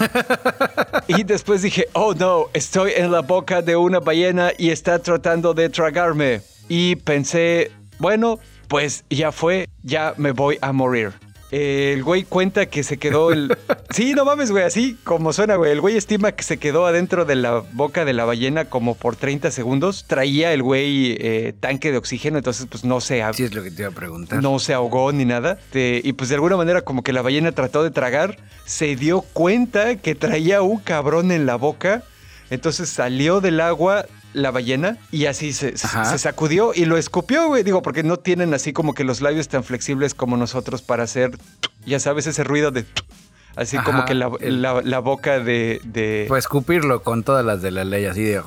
y después dije, oh no, estoy en la boca de una ballena y está tratando de tragarme. Y pensé, bueno, pues ya fue, ya me voy a morir. El güey cuenta que se quedó el... Sí, no mames, güey, así como suena, güey. El güey estima que se quedó adentro de la boca de la ballena como por 30 segundos. Traía el güey eh, tanque de oxígeno, entonces pues no se, Sí, es lo que te iba a preguntar. no se ahogó ni nada. Te- y pues de alguna manera como que la ballena trató de tragar, se dio cuenta que traía un cabrón en la boca, entonces salió del agua la ballena y así se, se- sacudió y lo escupió, güey. Digo, porque no tienen así como que los labios tan flexibles como nosotros para hacer, ya sabes, ese ruido de... Así como que la- la boca de... de- Pues escupirlo con todas las de la ley, así de.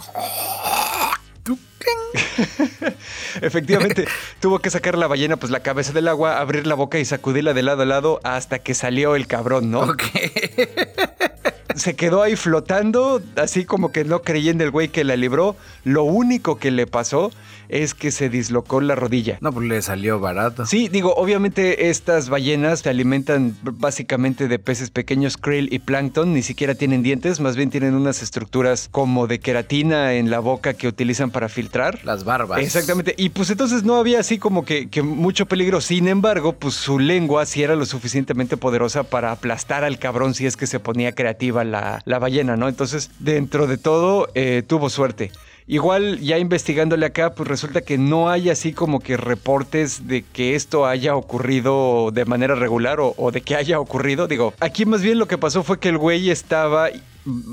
Efectivamente, tuvo que sacar la ballena, pues la cabeza del agua, abrir la boca y sacudirla de lado a lado hasta que salió el cabrón, ¿no? Ok. se quedó ahí flotando, así como que no creyendo el güey que la libró. Lo único que le pasó es que se dislocó la rodilla. No, pues le salió barato. Sí, digo, obviamente estas ballenas se alimentan básicamente de peces pequeños, krill y plancton, ni siquiera tienen dientes, más bien tienen unas estructuras como de queratina en la boca que utilizan para filtrar. Las barbas. Exactamente. Y pues entonces no había así como que, que mucho peligro. Sin embargo, pues su lengua sí era lo suficientemente poderosa para aplastar al cabrón si es que se ponía creativa la, la ballena, ¿no? Entonces, dentro de todo, eh, tuvo suerte. Igual ya investigándole acá, pues resulta que no hay así como que reportes de que esto haya ocurrido de manera regular o, de que haya ocurrido. Digo, aquí más bien lo que pasó fue que el güey estaba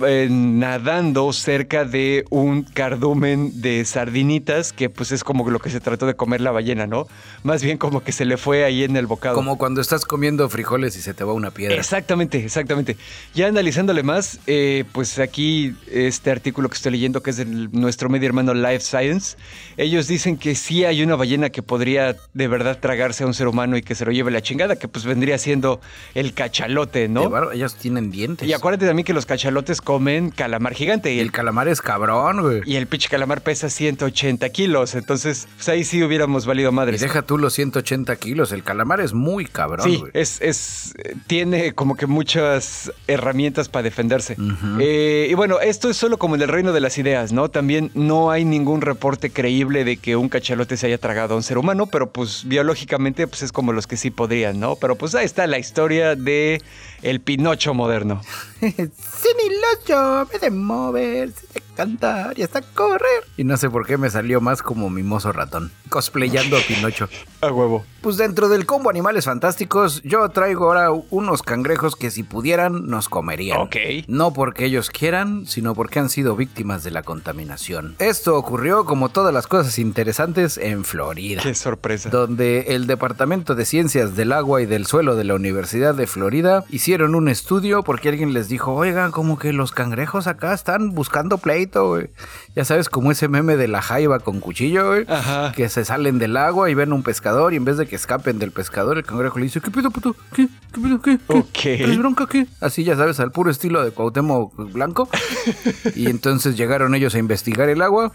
eh, nadando cerca de un cardumen de sardinitas, que pues es como lo que se trató de comer la ballena, ¿no? Más bien como que se le fue ahí en el bocado. Como cuando estás comiendo frijoles y se te va una piedra. Exactamente, exactamente. Ya analizándole más, eh, pues aquí este artículo que estoy leyendo, que es de nuestro medio hermano Life Science, ellos dicen que sí hay una ballena que podría de verdad tragarse a un ser humano y que se lo lleve la chingada, que pues vendría siendo el cachalote, ¿no? bárbaro, Ellos tienen dientes. Y acuérdate también que los cachalotes comen calamar gigante y Y el, el calamar es cabrón, güey. y el pinche calamar pesa 180 kilos, entonces pues ahí sí hubiéramos valido Y madres. deja tú los 180 kilos. El calamar es muy cabrón, Sí, güey. es, es, eh, tiene como que muchas herramientas para defenderse. Eh, y bueno, esto es solo como en el reino de las ideas, ¿no? También no hay ningún reporte creíble de que un cachalote se haya tragado a un ser humano, pero pues biológicamente pues es como los que sí podrían, ¿no? Pero pues ahí está la historia de el Pinocho moderno. Sinilocho, me de mover, cantar y hasta correr. Y no sé por qué me salió más como mimoso ratón, cosplayando a Pinocho. A huevo. Pues dentro del combo Animales Fantásticos, yo traigo ahora unos cangrejos que si pudieran nos comerían. Ok. No porque ellos quieran, sino porque han sido víctimas de la contaminación. Esto ocurrió, como todas las cosas interesantes, en Florida. Qué sorpresa. donde el Departamento de Ciencias del Agua y del Suelo de la Universidad de Florida hicieron un estudio porque alguien les dijo, oigan, como que los cangrejos acá están buscando güey. Ya sabes, como ese meme de la jaiba con cuchillo, güey. Ajá. Que se salen del agua y ven un pescador y en vez de que escapen del pescador, el cangrejo le dice, ¿qué pedo, puto? ¿Qué? ¿Qué pedo? ¿Qué? ¿Qué? Ok. ¿Traes bronca qué? Así ya sabes, al puro estilo de Cuauhtémoc Blanco. y entonces llegaron ellos a investigar el agua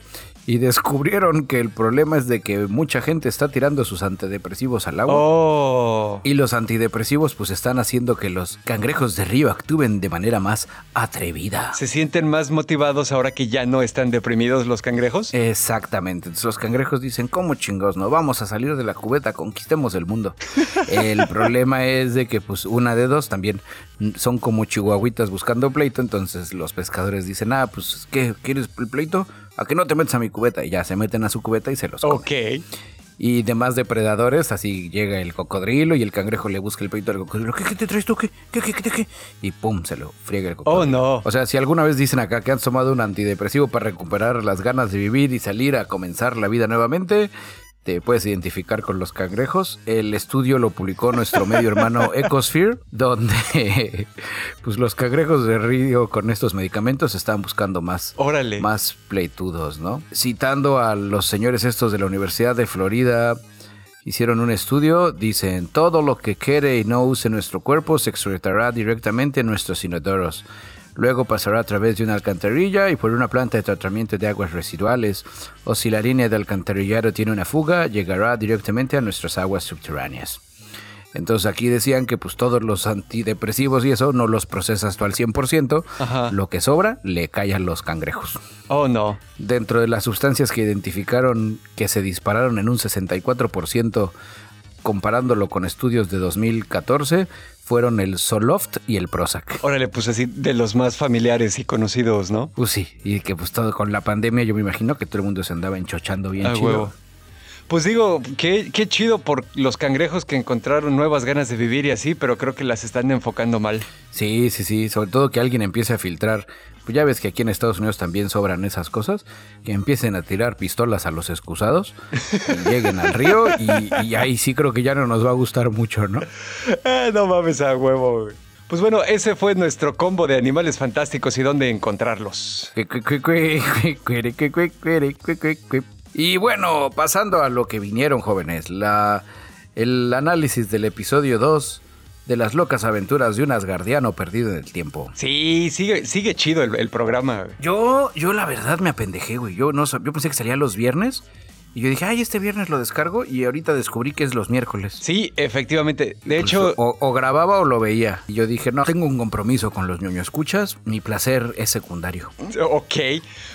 y descubrieron que el problema es de que mucha gente está tirando sus antidepresivos al agua. Oh. Y los antidepresivos pues están haciendo que los cangrejos de río actúen de manera más atrevida. ¿Se sienten más motivados ahora que ya no están deprimidos los cangrejos? Exactamente. Entonces los cangrejos dicen, ¿cómo chingos? No vamos a salir de la cubeta, conquistemos el mundo. El problema es de que pues una de dos también son como chihuahuitas buscando pleito, entonces los pescadores dicen, ah, pues ¿qué? ¿Quieres el pleito? A que no te metas a mi cubeta. Y ya se meten a su cubeta y se los comen. Ok. Y demás depredadores, así llega el cocodrilo y el cangrejo le busca el pleito al cocodrilo. ¿Qué, qué te traes tú? ¿Qué? ¿Qué, qué, qué, qué? Y pum, se lo friega el cocodrilo. Oh, no. O sea, si alguna vez dicen acá que han tomado un antidepresivo para recuperar las ganas de vivir y salir a comenzar la vida nuevamente, te puedes identificar con los cangrejos. El estudio lo publicó nuestro medio hermano Ecosphere, donde pues los cangrejos de río con estos medicamentos estaban buscando más, Órale. más pleitudos, ¿no? Citando a los señores estos de la Universidad de Florida, hicieron un estudio, dicen, todo lo que quede y no use nuestro cuerpo se excretará directamente en nuestros inodoros. Luego pasará a través de una alcantarilla y por una planta de tratamiento de aguas residuales. O si la línea de alcantarillado tiene una fuga, llegará directamente a nuestras aguas subterráneas. Entonces aquí decían que pues todos los antidepresivos y eso no los procesas tú al 100%, Ajá. lo que sobra le cae a los cangrejos. Oh, no. Dentro de las sustancias que identificaron que se dispararon en un 64% comparándolo con estudios de 2014, fueron el Zoloft y el Prozac. Órale, pues así de los más familiares y conocidos, ¿no? Pues sí, y que pues todo con la pandemia yo me imagino que todo el mundo se andaba enchochando bien chido. huevo. Pues digo, qué, qué chido por los cangrejos que encontraron nuevas ganas de vivir y así, pero creo que las están enfocando mal. Sí, sí, sí, sobre todo que alguien empiece a filtrar. Pues ya ves que aquí en Estados Unidos también sobran esas cosas, que empiecen a tirar pistolas a los excusados, y lleguen al río y, y ahí sí creo que ya no nos va a gustar mucho, ¿no? Ah, no mames a huevo, güey. Pues bueno, ese fue nuestro combo de animales fantásticos y dónde encontrarlos. Y bueno, pasando a lo que vinieron jóvenes, la, el análisis del episodio 2 de las locas aventuras de un asgardiano perdido en el tiempo. Sí, sigue, sigue chido el, el programa. Yo, yo la verdad me apendejé, güey. Yo no yo pensé que salía los viernes. Y yo dije, ay, este viernes lo descargo. Y ahorita descubrí que es los miércoles. Sí, efectivamente. De Pues, hecho, o, o grababa o lo veía. Y yo dije, no, tengo un compromiso con los ñoño escuchas. Mi placer es secundario. Ok.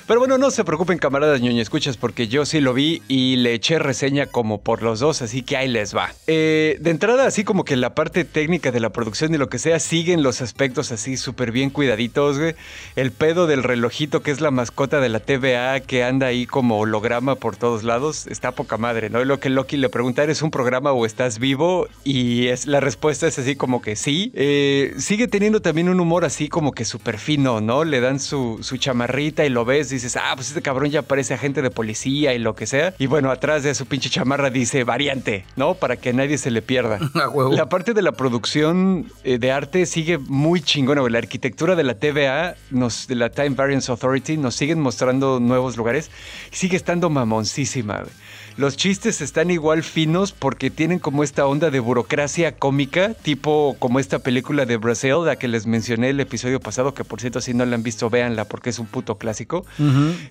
Pero bueno, no se preocupen, camaradas ñoño escuchas, porque yo sí lo vi y le eché reseña como por los dos, así que ahí les va. Eh, de entrada, así como que la parte técnica de la producción y lo que sea, siguen los aspectos así súper bien cuidaditos, güey. El pedo del relojito, que es la mascota de la TVA, que anda ahí como holograma por todos lados, está poca madre, ¿no? Lo que Loki le pregunta, ¿eres un programa o estás vivo? Y es, la respuesta es así como que sí. Eh, sigue teniendo también un humor así como que súper fino, ¿no? Le dan su, su chamarrita y lo ves, dices, ah, pues este cabrón ya parece agente de policía y lo que sea. Y bueno, atrás de su pinche chamarra dice variante, ¿no? Para que nadie se le pierda. La parte de la producción eh, de arte sigue muy chingona. La arquitectura de la TVA, nos, de la Time Variance Authority, nos siguen mostrando nuevos lugares. Sigue estando mamoncísima, güey. Los chistes están igual finos porque tienen como esta onda de burocracia cómica, tipo como esta película de Brasil, la que les mencioné el episodio pasado, que por cierto, si no la han visto, véanla porque es un puto clásico.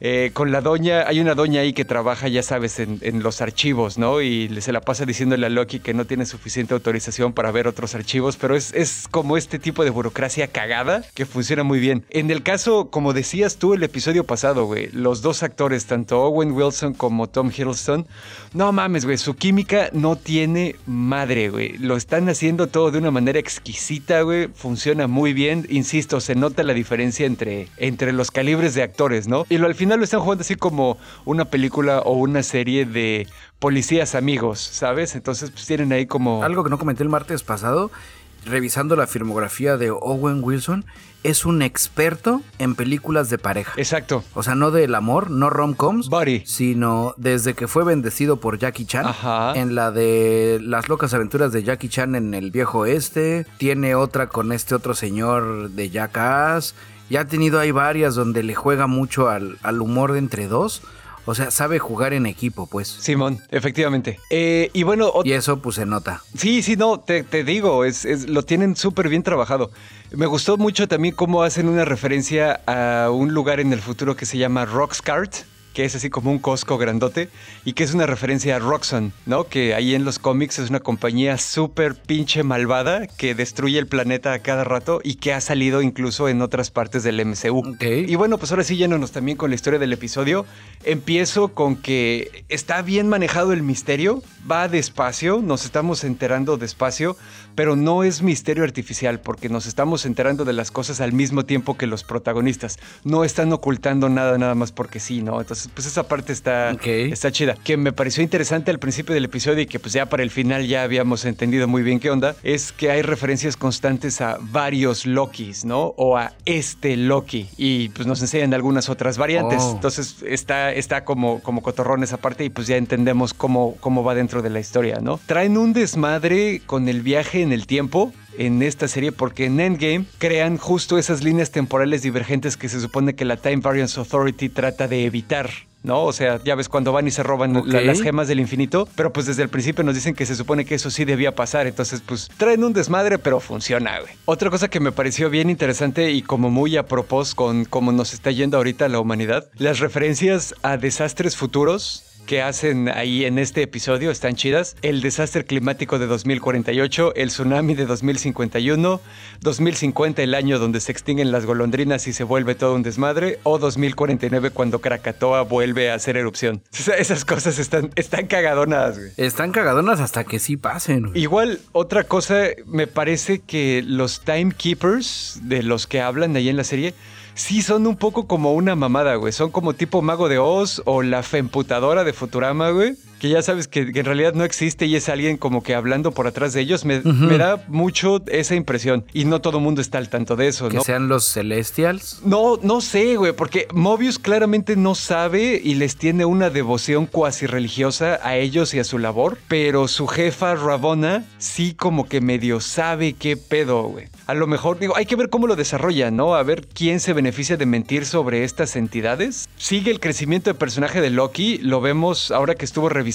Eh, con la doña, hay una doña ahí que trabaja, ya sabes, en, en los archivos, ¿no? Y le- se la pasa diciéndole a Loki que no tiene suficiente autorización para ver otros archivos, pero es, es como este tipo de burocracia cagada que funciona muy bien. En el caso, como decías tú el episodio pasado, güey, los dos actores, tanto Owen Wilson como Tom Hiddleston, no mames, güey, su química no tiene madre, güey. Lo están haciendo todo de una manera exquisita, güey. Funciona muy bien. Insisto, se nota la diferencia entre, entre los calibres de actores, ¿no? Y lo, al final lo están jugando así como una película o una serie de policías amigos, ¿sabes? Entonces, pues tienen ahí como... Algo que no comenté el martes pasado, revisando la filmografía de Owen Wilson, es un experto en películas de pareja. Exacto. O sea, no del amor, no rom-coms, Buddy. sino desde que fue bendecido por Jackie Chan. Ajá. En la de las locas aventuras de Jackie Chan en el viejo oeste. Tiene otra con este otro señor de Jackass. Ya ha tenido ahí varias donde le juega mucho al, al humor de entre dos. O sea, sabe jugar en equipo, pues. Simón, efectivamente. Eh, y bueno, Y eso pues se nota. Sí, sí, no, te, te digo, es, es- lo tienen súper bien trabajado. Me gustó mucho también cómo hacen una referencia a un lugar en el futuro que se llama Roxcart, que es así como un Costco grandote, y que es una referencia a Roxxon, ¿no? Que ahí en los cómics es una compañía súper pinche malvada que destruye el planeta a cada rato y que ha salido incluso en otras partes del MCU. Ok. Y bueno, pues ahora sí yéndonos también con la historia del episodio. Empiezo con que está bien manejado el misterio, va despacio, nos estamos enterando despacio, pero no es misterio artificial porque nos estamos enterando de las cosas al mismo tiempo que los protagonistas. No están ocultando nada nada más porque sí, ¿no? Entonces pues esa parte está, está chida. Que me pareció interesante al principio del episodio y que pues ya para el final ya habíamos entendido muy bien qué onda, es que hay referencias constantes a varios Lokis, ¿no? O a este Loki. Y pues nos enseñan algunas otras variantes. Oh. Entonces está, está como, como cotorrón esa parte y pues ya entendemos cómo, cómo va dentro de la historia, ¿no? Traen un desmadre con el viaje en el tiempo en esta serie porque en Endgame crean justo esas líneas temporales divergentes que se supone que la Time Variance Authority trata de evitar. ¿no? O sea, ya ves cuando van y se roban las gemas del infinito, pero pues desde el principio nos dicen que se supone que eso sí debía pasar, entonces pues traen un desmadre, pero funciona, güey. Otra cosa que me pareció bien interesante y como muy a propósito con cómo nos está yendo ahorita la humanidad, las referencias a desastres futuros que hacen ahí en este episodio están chidas. El desastre climático de 2048, el tsunami de 2051, 2050 el año donde se extinguen las golondrinas y se vuelve todo un desmadre, o 2049 cuando Krakatoa vuelve a hacer erupción. Esas cosas están, están cagadonas, güey. Están cagadonas hasta que sí pasen. Igual, otra cosa, me parece que los timekeepers de los que hablan ahí en la serie sí son un poco como una mamada, güey. Son como tipo Mago de Oz o la femputadora de Futurama, güey que ya sabes que, en realidad no existe y es alguien como que hablando por atrás de ellos, me, da mucho esa impresión. Y no todo el mundo está al tanto de eso, ¿Que sean los Celestials? No, no sé, güey, porque Mobius claramente no sabe y les tiene una devoción cuasi religiosa a ellos y a su labor, pero su jefa Ravona sí como que medio sabe qué pedo, güey. A lo mejor, digo, hay que ver cómo lo desarrolla, ¿no? A ver quién se beneficia de mentir sobre estas entidades. Sigue el crecimiento del personaje de Loki, lo vemos ahora que estuvo revisando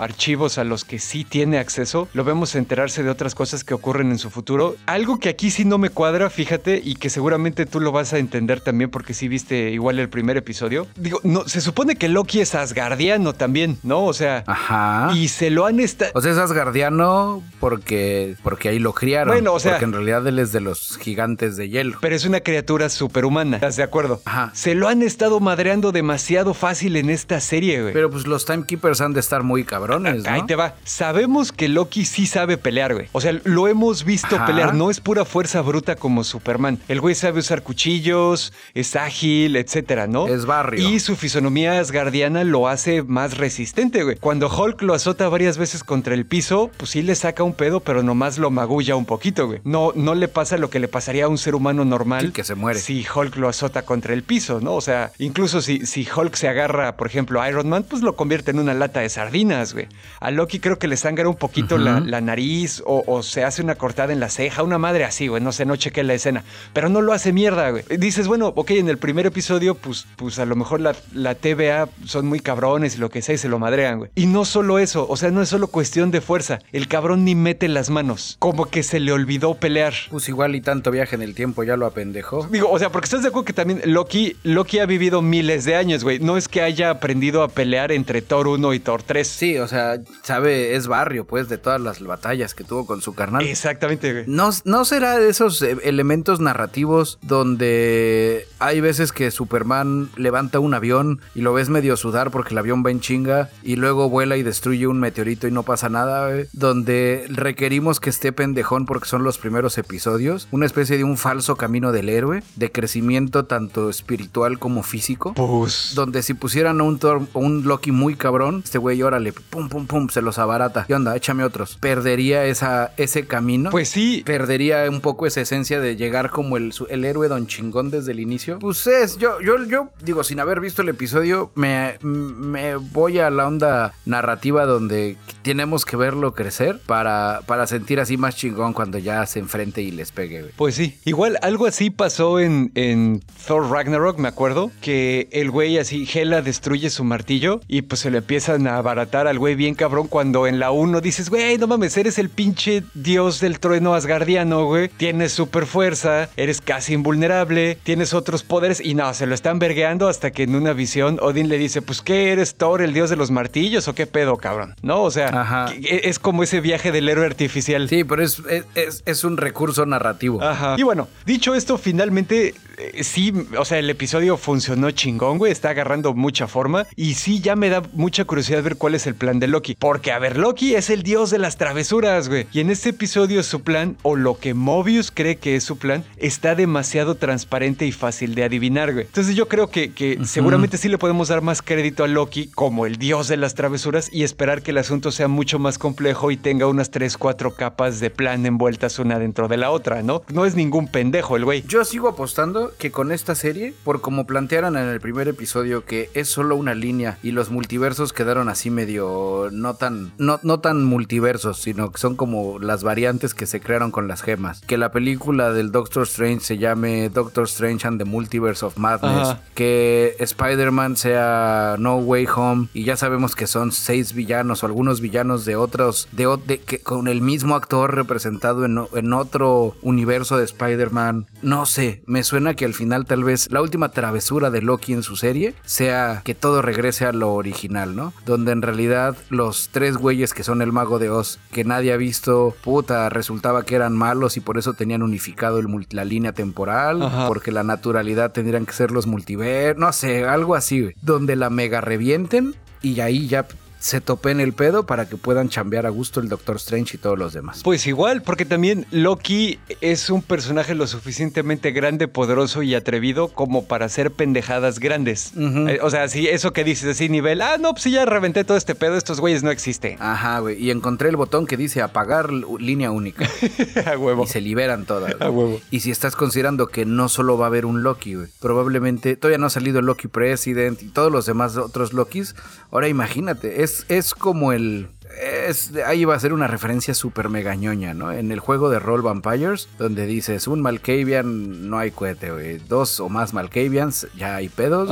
archivos a los que sí tiene acceso, lo vemos enterarse de otras cosas que ocurren en su futuro. Algo que aquí sí no me cuadra, fíjate, y que seguramente tú lo vas a entender también porque sí viste igual el primer episodio. Digo, no, se supone que Loki es asgardiano también, ¿no? O sea, Ajá. y se lo han estado... O sea, es asgardiano porque, porque ahí lo criaron. Bueno, o sea... Porque en realidad él es de los gigantes de hielo. Pero es una criatura superhumana, ¿estás de acuerdo? Ajá. Se lo han estado madreando demasiado fácil en esta serie, güey. Pero pues los Timekeepers han de estar muy cabrones, ¿no? Ahí te va. Sabemos que Loki sí sabe pelear, güey. O sea, lo hemos visto pelear. No es pura fuerza bruta como Superman. El güey sabe usar cuchillos, es ágil, etcétera, ¿no? Es barrio. Y su fisonomía asgardiana lo hace más resistente, güey. Cuando Hulk lo azota varias veces contra el piso, pues sí le saca un pedo, pero nomás lo magulla un poquito, güey. No, no le pasa lo que le pasaría a un ser humano normal. que se muere. Si Hulk lo azota contra el piso, ¿no? O sea, incluso si, si Hulk se agarra, por ejemplo, a Iron Man, pues lo convierte en una lata de sardinas a Loki creo que le sangra un poquito la, nariz o, se hace una cortada en la ceja, una madre así, güey. No sé, no chequé la escena. Pero no lo hace mierda, güey. Dices, bueno, ok, en el primer episodio, pues, pues a lo mejor la, la TVA son muy cabrones y lo que sea y se lo madrean, güey. Y no solo eso, o sea, no es solo cuestión de fuerza. El cabrón ni mete las manos. Como que se le olvidó pelear. Pues igual y tanto viaje en el tiempo ya lo apendejó. Digo, o sea, porque estás de acuerdo que también Loki, Loki ha vivido miles de años, güey. No es que haya aprendido a pelear entre Thor 1 y Thor 3. Sí, o sea, sabe, es barrio, pues, de todas las batallas que tuvo con su carnal. Exactamente, güey. No, no será de esos eh, elementos narrativos donde hay veces que Superman levanta un avión y lo ves medio sudar porque el avión va en chinga y luego vuela y destruye un meteorito y no pasa nada, güey. Donde requerimos que esté pendejón porque son los primeros episodios. Una especie de un falso camino del héroe, de crecimiento tanto espiritual como físico. Pues. Donde si pusieran a un, un Loki muy cabrón, este güey, órale, pum, pum, pum, se los abarata. ¿Qué onda? Échame otros. Perdería esa, ese camino. Pues sí. Perdería un poco esa esencia de llegar como el, el héroe don chingón desde el inicio. Pues es, yo, yo, yo digo, sin haber visto el episodio, me, me voy a la onda narrativa donde tenemos que verlo crecer para, para sentir así más chingón cuando ya se enfrente y les pegue. Pues sí. Igual algo así pasó en, en Thor Ragnarok, me acuerdo, que el güey así, Hela destruye su martillo y pues se le empiezan a abaratar al güey bien cabrón cuando en la 1 dices, güey, no mames, eres el pinche dios del trueno asgardiano, güey. Tienes super fuerza, eres casi invulnerable, tienes otros poderes y no, se lo están vergueando hasta que en una visión Odin le dice, pues ¿qué eres Thor, el dios de los martillos o qué pedo, cabrón? ¿No? O sea, e, es como ese viaje del héroe artificial. Sí, pero es, es, es un recurso narrativo. Ajá. Y bueno, dicho esto, finalmente eh, sí, o sea, el episodio funcionó chingón, güey, está agarrando mucha forma y sí ya me da mucha curiosidad ver cuál es el plan de Loki, porque a ver, Loki es el dios de las travesuras, güey, y en este episodio su plan o lo que Mobius cree que es su plan está demasiado transparente y fácil de adivinar, güey. Entonces yo creo que, que seguramente sí le podemos dar más crédito a Loki como el dios de las travesuras y esperar que el asunto sea mucho más complejo y tenga unas 3, 4 capas de plan envueltas una dentro de la otra, ¿no? No es ningún pendejo el güey. Yo sigo apostando que con esta serie, por como plantearon en el primer episodio, que es solo una línea y los multiversos quedaron así medio no tan, no, no tan multiversos, sino que son como las variantes que se crearon con las gemas. Que la película del Doctor Strange se llame Doctor Strange and the Multiverse of Madness. Que Spider-Man sea No Way Home. Y ya sabemos que son seis villanos o algunos villanos de otros, de, de que con el mismo actor representado en, en otro universo de Spider-Man. No sé, me suena que al final tal vez la última travesura de Loki en su serie sea que todo regrese a lo original, ¿no? Donde en realidad los tres güeyes que son el mago de Oz, que nadie ha visto, puta, resultaba que eran malos y por eso tenían unificado el, la línea temporal, porque la naturalidad tendrían que ser los multiversos, no sé, algo así, donde la mega revienten y ahí ya se topen el pedo para que puedan chambear a gusto el Doctor Strange y todos los demás. Pues igual, porque también Loki es un personaje lo suficientemente grande, poderoso y atrevido como para hacer pendejadas grandes. Eh, o sea, si eso que dices así nivel, ah, no, pues ya reventé todo este pedo, estos güeyes no existen. Ajá, güey. Y encontré el botón que dice apagar línea única. a huevo. Y se liberan todas. A huevo. Y si estás considerando que no solo va a haber un Loki, güey, probablemente todavía no ha salido el Loki President y todos los demás otros Lokis. Ahora imagínate, es es, como el es, ahí va a ser una referencia súper megañoña, ¿no? En el juego de Roll Vampires, donde dices un Malkavian, no hay cohete, güey. Dos o más Malkavians, ya hay pedos,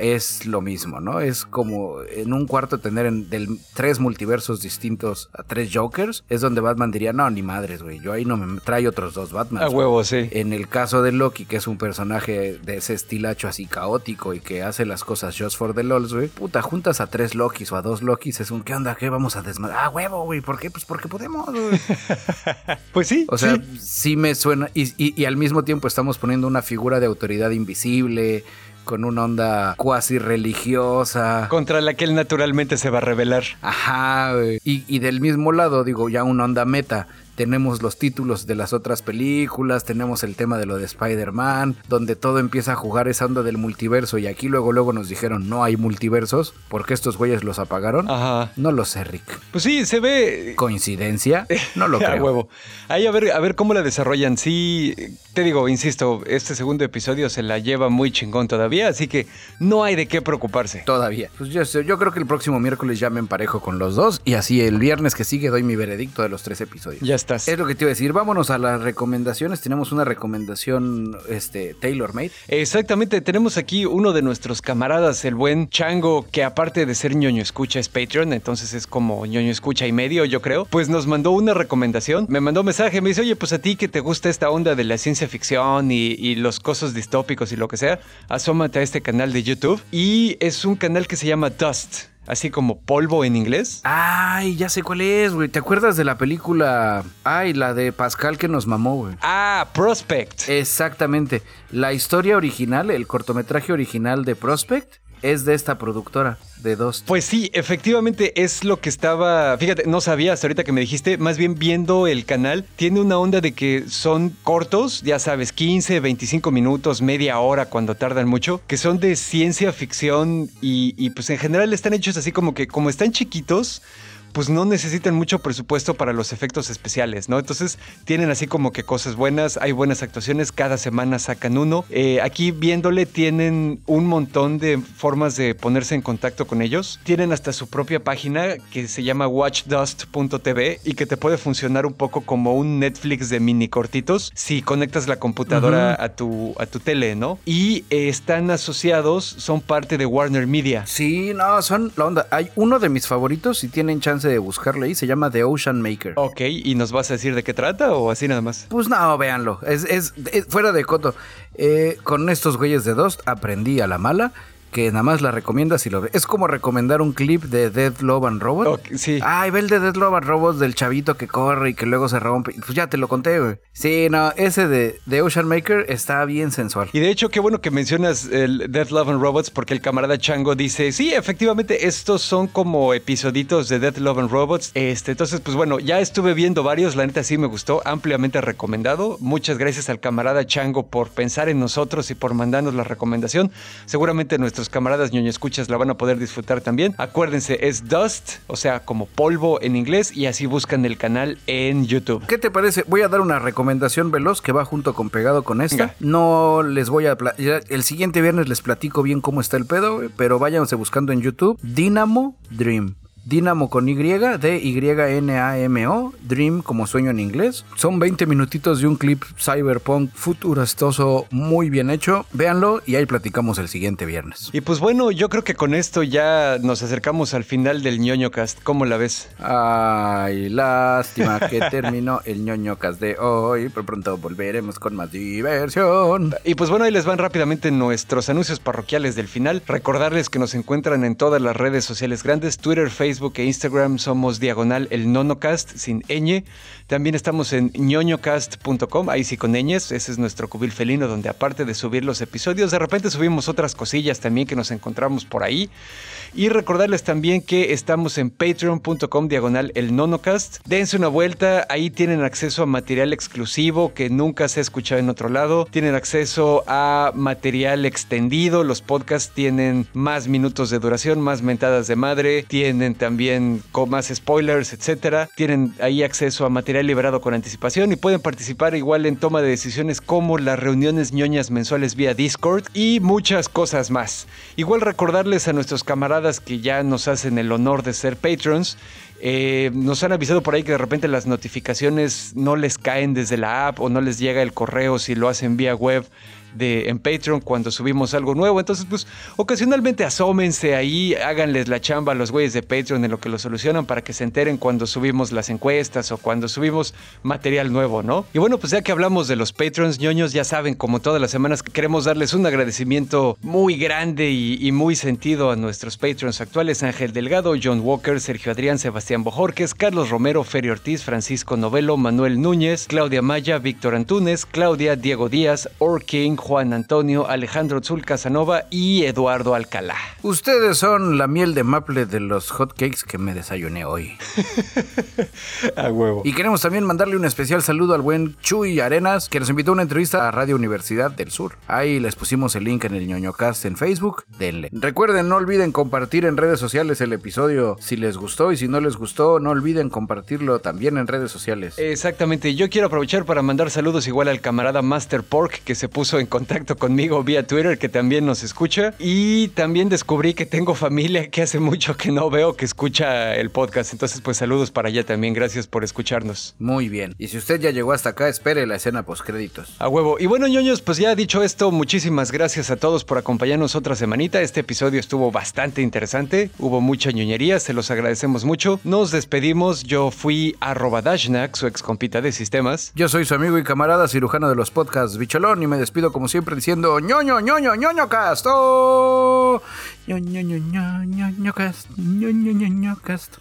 Es lo mismo, ¿no? Es como en un cuarto tener en, del, tres multiversos distintos a tres Jokers, es donde Batman diría, no, ni madres, güey. Yo ahí no me trae otros dos Batman. A huevo, sí. En el caso de Loki, que es un personaje de ese estilacho así caótico y que hace las cosas just for the lols, güey. Puta, juntas a tres Lokis o a dos Lokis, es un, ¿qué onda? ¿Qué vamos a ah, huevo, güey, ¿por qué? Pues porque podemos, pues sí. O sea, sí, me suena. Y, al mismo tiempo estamos poniendo una figura de autoridad invisible, con una onda cuasi religiosa. Contra la que él naturalmente se va a revelar. Ajá, güey. Y, y del mismo lado, digo, ya una onda meta tenemos los títulos de las otras películas, tenemos el tema de lo de Spider-Man, donde todo empieza a jugar esa onda del multiverso y aquí luego luego nos dijeron no hay multiversos, porque estos güeyes los apagaron. Ajá. No lo sé, Rick. Pues sí, se ve coincidencia, no lo creo. a huevo. Ahí a ver a ver cómo la desarrollan. Sí, te digo, insisto, este segundo episodio se la lleva muy chingón todavía, así que no hay de qué preocuparse. Todavía. Pues yo, yo creo que el próximo miércoles ya me emparejo con los dos y así el viernes que sigue doy mi veredicto de los tres episodios. Ya es lo que te iba a decir. Vámonos a las recomendaciones. Tenemos una recomendación este, tailor made. Exactamente. Tenemos aquí uno de nuestros camaradas, el buen Chango, que aparte de ser ñoño escucha es Patreon, entonces es como ñoño escucha y medio, yo creo. Pues nos mandó una recomendación. Me mandó un mensaje. Me dice, oye, pues a ti que te gusta esta onda de la ciencia ficción y, y los cosas distópicos y lo que sea, asómate a este canal de YouTube. Y es un canal que se llama Dust así como polvo en inglés. Ay, ya sé cuál es, güey. ¿Te acuerdas de la película? Ay, la de Pascal que nos mamó, güey. Ah, Prospect. Exactamente. La historia original, el cortometraje original de Prospect es de esta productora, de dos. Pues sí, efectivamente es lo que estaba. Fíjate, no sabía ahorita que me dijiste. Más bien viendo el canal, tiene una onda de que son cortos, ya sabes, 15, 25 minutos, media hora cuando tardan mucho, que son de ciencia ficción y, y pues en general están hechos así como que, como están chiquitos pues no necesitan mucho presupuesto para los efectos especiales, ¿no? Entonces tienen así como que cosas buenas, hay buenas actuaciones, cada semana sacan uno. Eh, aquí viéndole tienen un montón de formas de ponerse en contacto con ellos. Tienen hasta su propia página que se llama watchdust.tv y que te puede funcionar un poco como un Netflix de mini cortitos si conectas la computadora a, tu, a tu tele, ¿no? Y eh, están asociados, son parte de Warner Media. Sí, no, son la onda. Hay uno de mis favoritos y tienen chance de buscarlo ahí, se llama The Ocean Maker. Ok, ¿y nos vas a decir de qué trata o así nada más? Pues no, véanlo, es, fuera de coto. Eh, con estos güeyes de Dust aprendí a la mala que nada más la recomiendas y lo ves. Es como recomendar un clip de Dead Love and Robots. sí. Ay, ve el de Dead Love and Robots del chavito que corre y que luego se rompe. Pues ya te lo conté, güey. Sí, no, ese de, de Ocean Maker está bien sensual. Y de hecho, qué bueno que mencionas el Death Love and Robots porque el camarada Chango dice, sí, efectivamente, estos son como episoditos de Death Love and Robots. Este, entonces, pues bueno, ya estuve viendo varios, la neta sí me gustó, ampliamente recomendado. Muchas gracias al camarada Chango por pensar en nosotros y por mandarnos la recomendación. Seguramente nuestros camaradas ñoño escuchas la van a poder disfrutar también. Acuérdense, es Dust, o sea, como polvo en inglés, y así buscan el canal en YouTube. ¿Qué te parece? Voy a dar una recomendación veloz que va junto con pegado con esta. No les voy a... El siguiente viernes les platico bien cómo está el pedo, pero váyanse buscando en YouTube Dynamo Dream. Dynamo con Y, D-Y-N-A-M-O, Dream como sueño en inglés. Son 20 minutitos de un clip cyberpunk futurastoso muy bien hecho. Véanlo y ahí platicamos el siguiente viernes. Y pues bueno, yo creo que con esto ya nos acercamos al final del ñoño cast. ¿Cómo la ves? Ay, lástima que terminó el ñoño cast de hoy, pero pronto volveremos con más diversión. Y pues bueno, ahí les van rápidamente nuestros anuncios parroquiales del final. Recordarles que nos encuentran en todas las redes sociales grandes, Twitter, Facebook, Facebook e Instagram somos diagonal el nonocast sin ñ. También estamos en ñoñocast.com, ahí sí con ñes, ese es nuestro cubil felino donde aparte de subir los episodios, de repente subimos otras cosillas también que nos encontramos por ahí. Y recordarles también que estamos en patreon.com diagonal el nonocast. Dense una vuelta, ahí tienen acceso a material exclusivo que nunca se ha escuchado en otro lado. Tienen acceso a material extendido, los podcasts tienen más minutos de duración, más mentadas de madre, tienen también más spoilers, etcétera. Tienen ahí acceso a material liberado con anticipación y pueden participar igual en toma de decisiones como las reuniones ñoñas mensuales vía Discord y muchas cosas más. Igual recordarles a nuestros camaradas que ya nos hacen el honor de ser patrons. Eh, nos han avisado por ahí que de repente las notificaciones no les caen desde la app o no les llega el correo si lo hacen vía web en Patreon cuando subimos algo nuevo. Entonces, pues ocasionalmente asómense ahí, háganles la chamba a los güeyes de Patreon en lo que lo solucionan para que se enteren cuando subimos las encuestas o cuando subimos material nuevo, ¿no? Y bueno, pues ya que hablamos de los Patreons ñoños, ya saben, como todas las semanas, que queremos darles un agradecimiento muy grande y, muy sentido a nuestros Patreons actuales: Ángel Delgado, John Walker, Sergio Adrián, Sebastián Bojorques, Carlos Romero, Ferio Ortiz, Francisco Novelo, Manuel Núñez, Claudia Maya, Víctor Antunes, Claudia, Diego Díaz, Orking, Juan Antonio, Alejandro Zul Casanova y Eduardo Alcalá. Ustedes son la miel de maple de los hotcakes que me desayuné hoy. a huevo. Y queremos también mandarle un especial saludo al buen Chuy Arenas, que nos invitó a una entrevista a Radio Universidad del Sur. Ahí les pusimos el link en el ñoñocast en Facebook. Denle. Recuerden, no olviden compartir en redes sociales el episodio si les gustó y si no les gustó, no olviden compartirlo también en redes sociales. Exactamente. Yo quiero aprovechar para mandar saludos igual al camarada Master Pork que se puso en contacto conmigo vía Twitter, que también nos escucha. Y también descubrí que tengo familia que hace mucho que no veo que escucha el podcast. Entonces, pues saludos para allá también. Gracias por escucharnos. Muy bien. Y si usted ya llegó hasta acá, espere la escena post créditos. A huevo. Y bueno, ñoños, pues ya dicho esto, muchísimas gracias a todos por acompañarnos otra semanita. Este episodio estuvo bastante interesante. Hubo mucha ñoñería, se los agradecemos mucho. Nos despedimos. Yo fui arroba Dashnak, su ex compita de sistemas. Yo soy su amigo y camarada cirujano de los podcasts Bicholón y me despido como siempre diciendo ñoño, ñoño, ñoño cast. Oh, ñoño, ñoño, ñoño cast, ñoño, ñoño cast.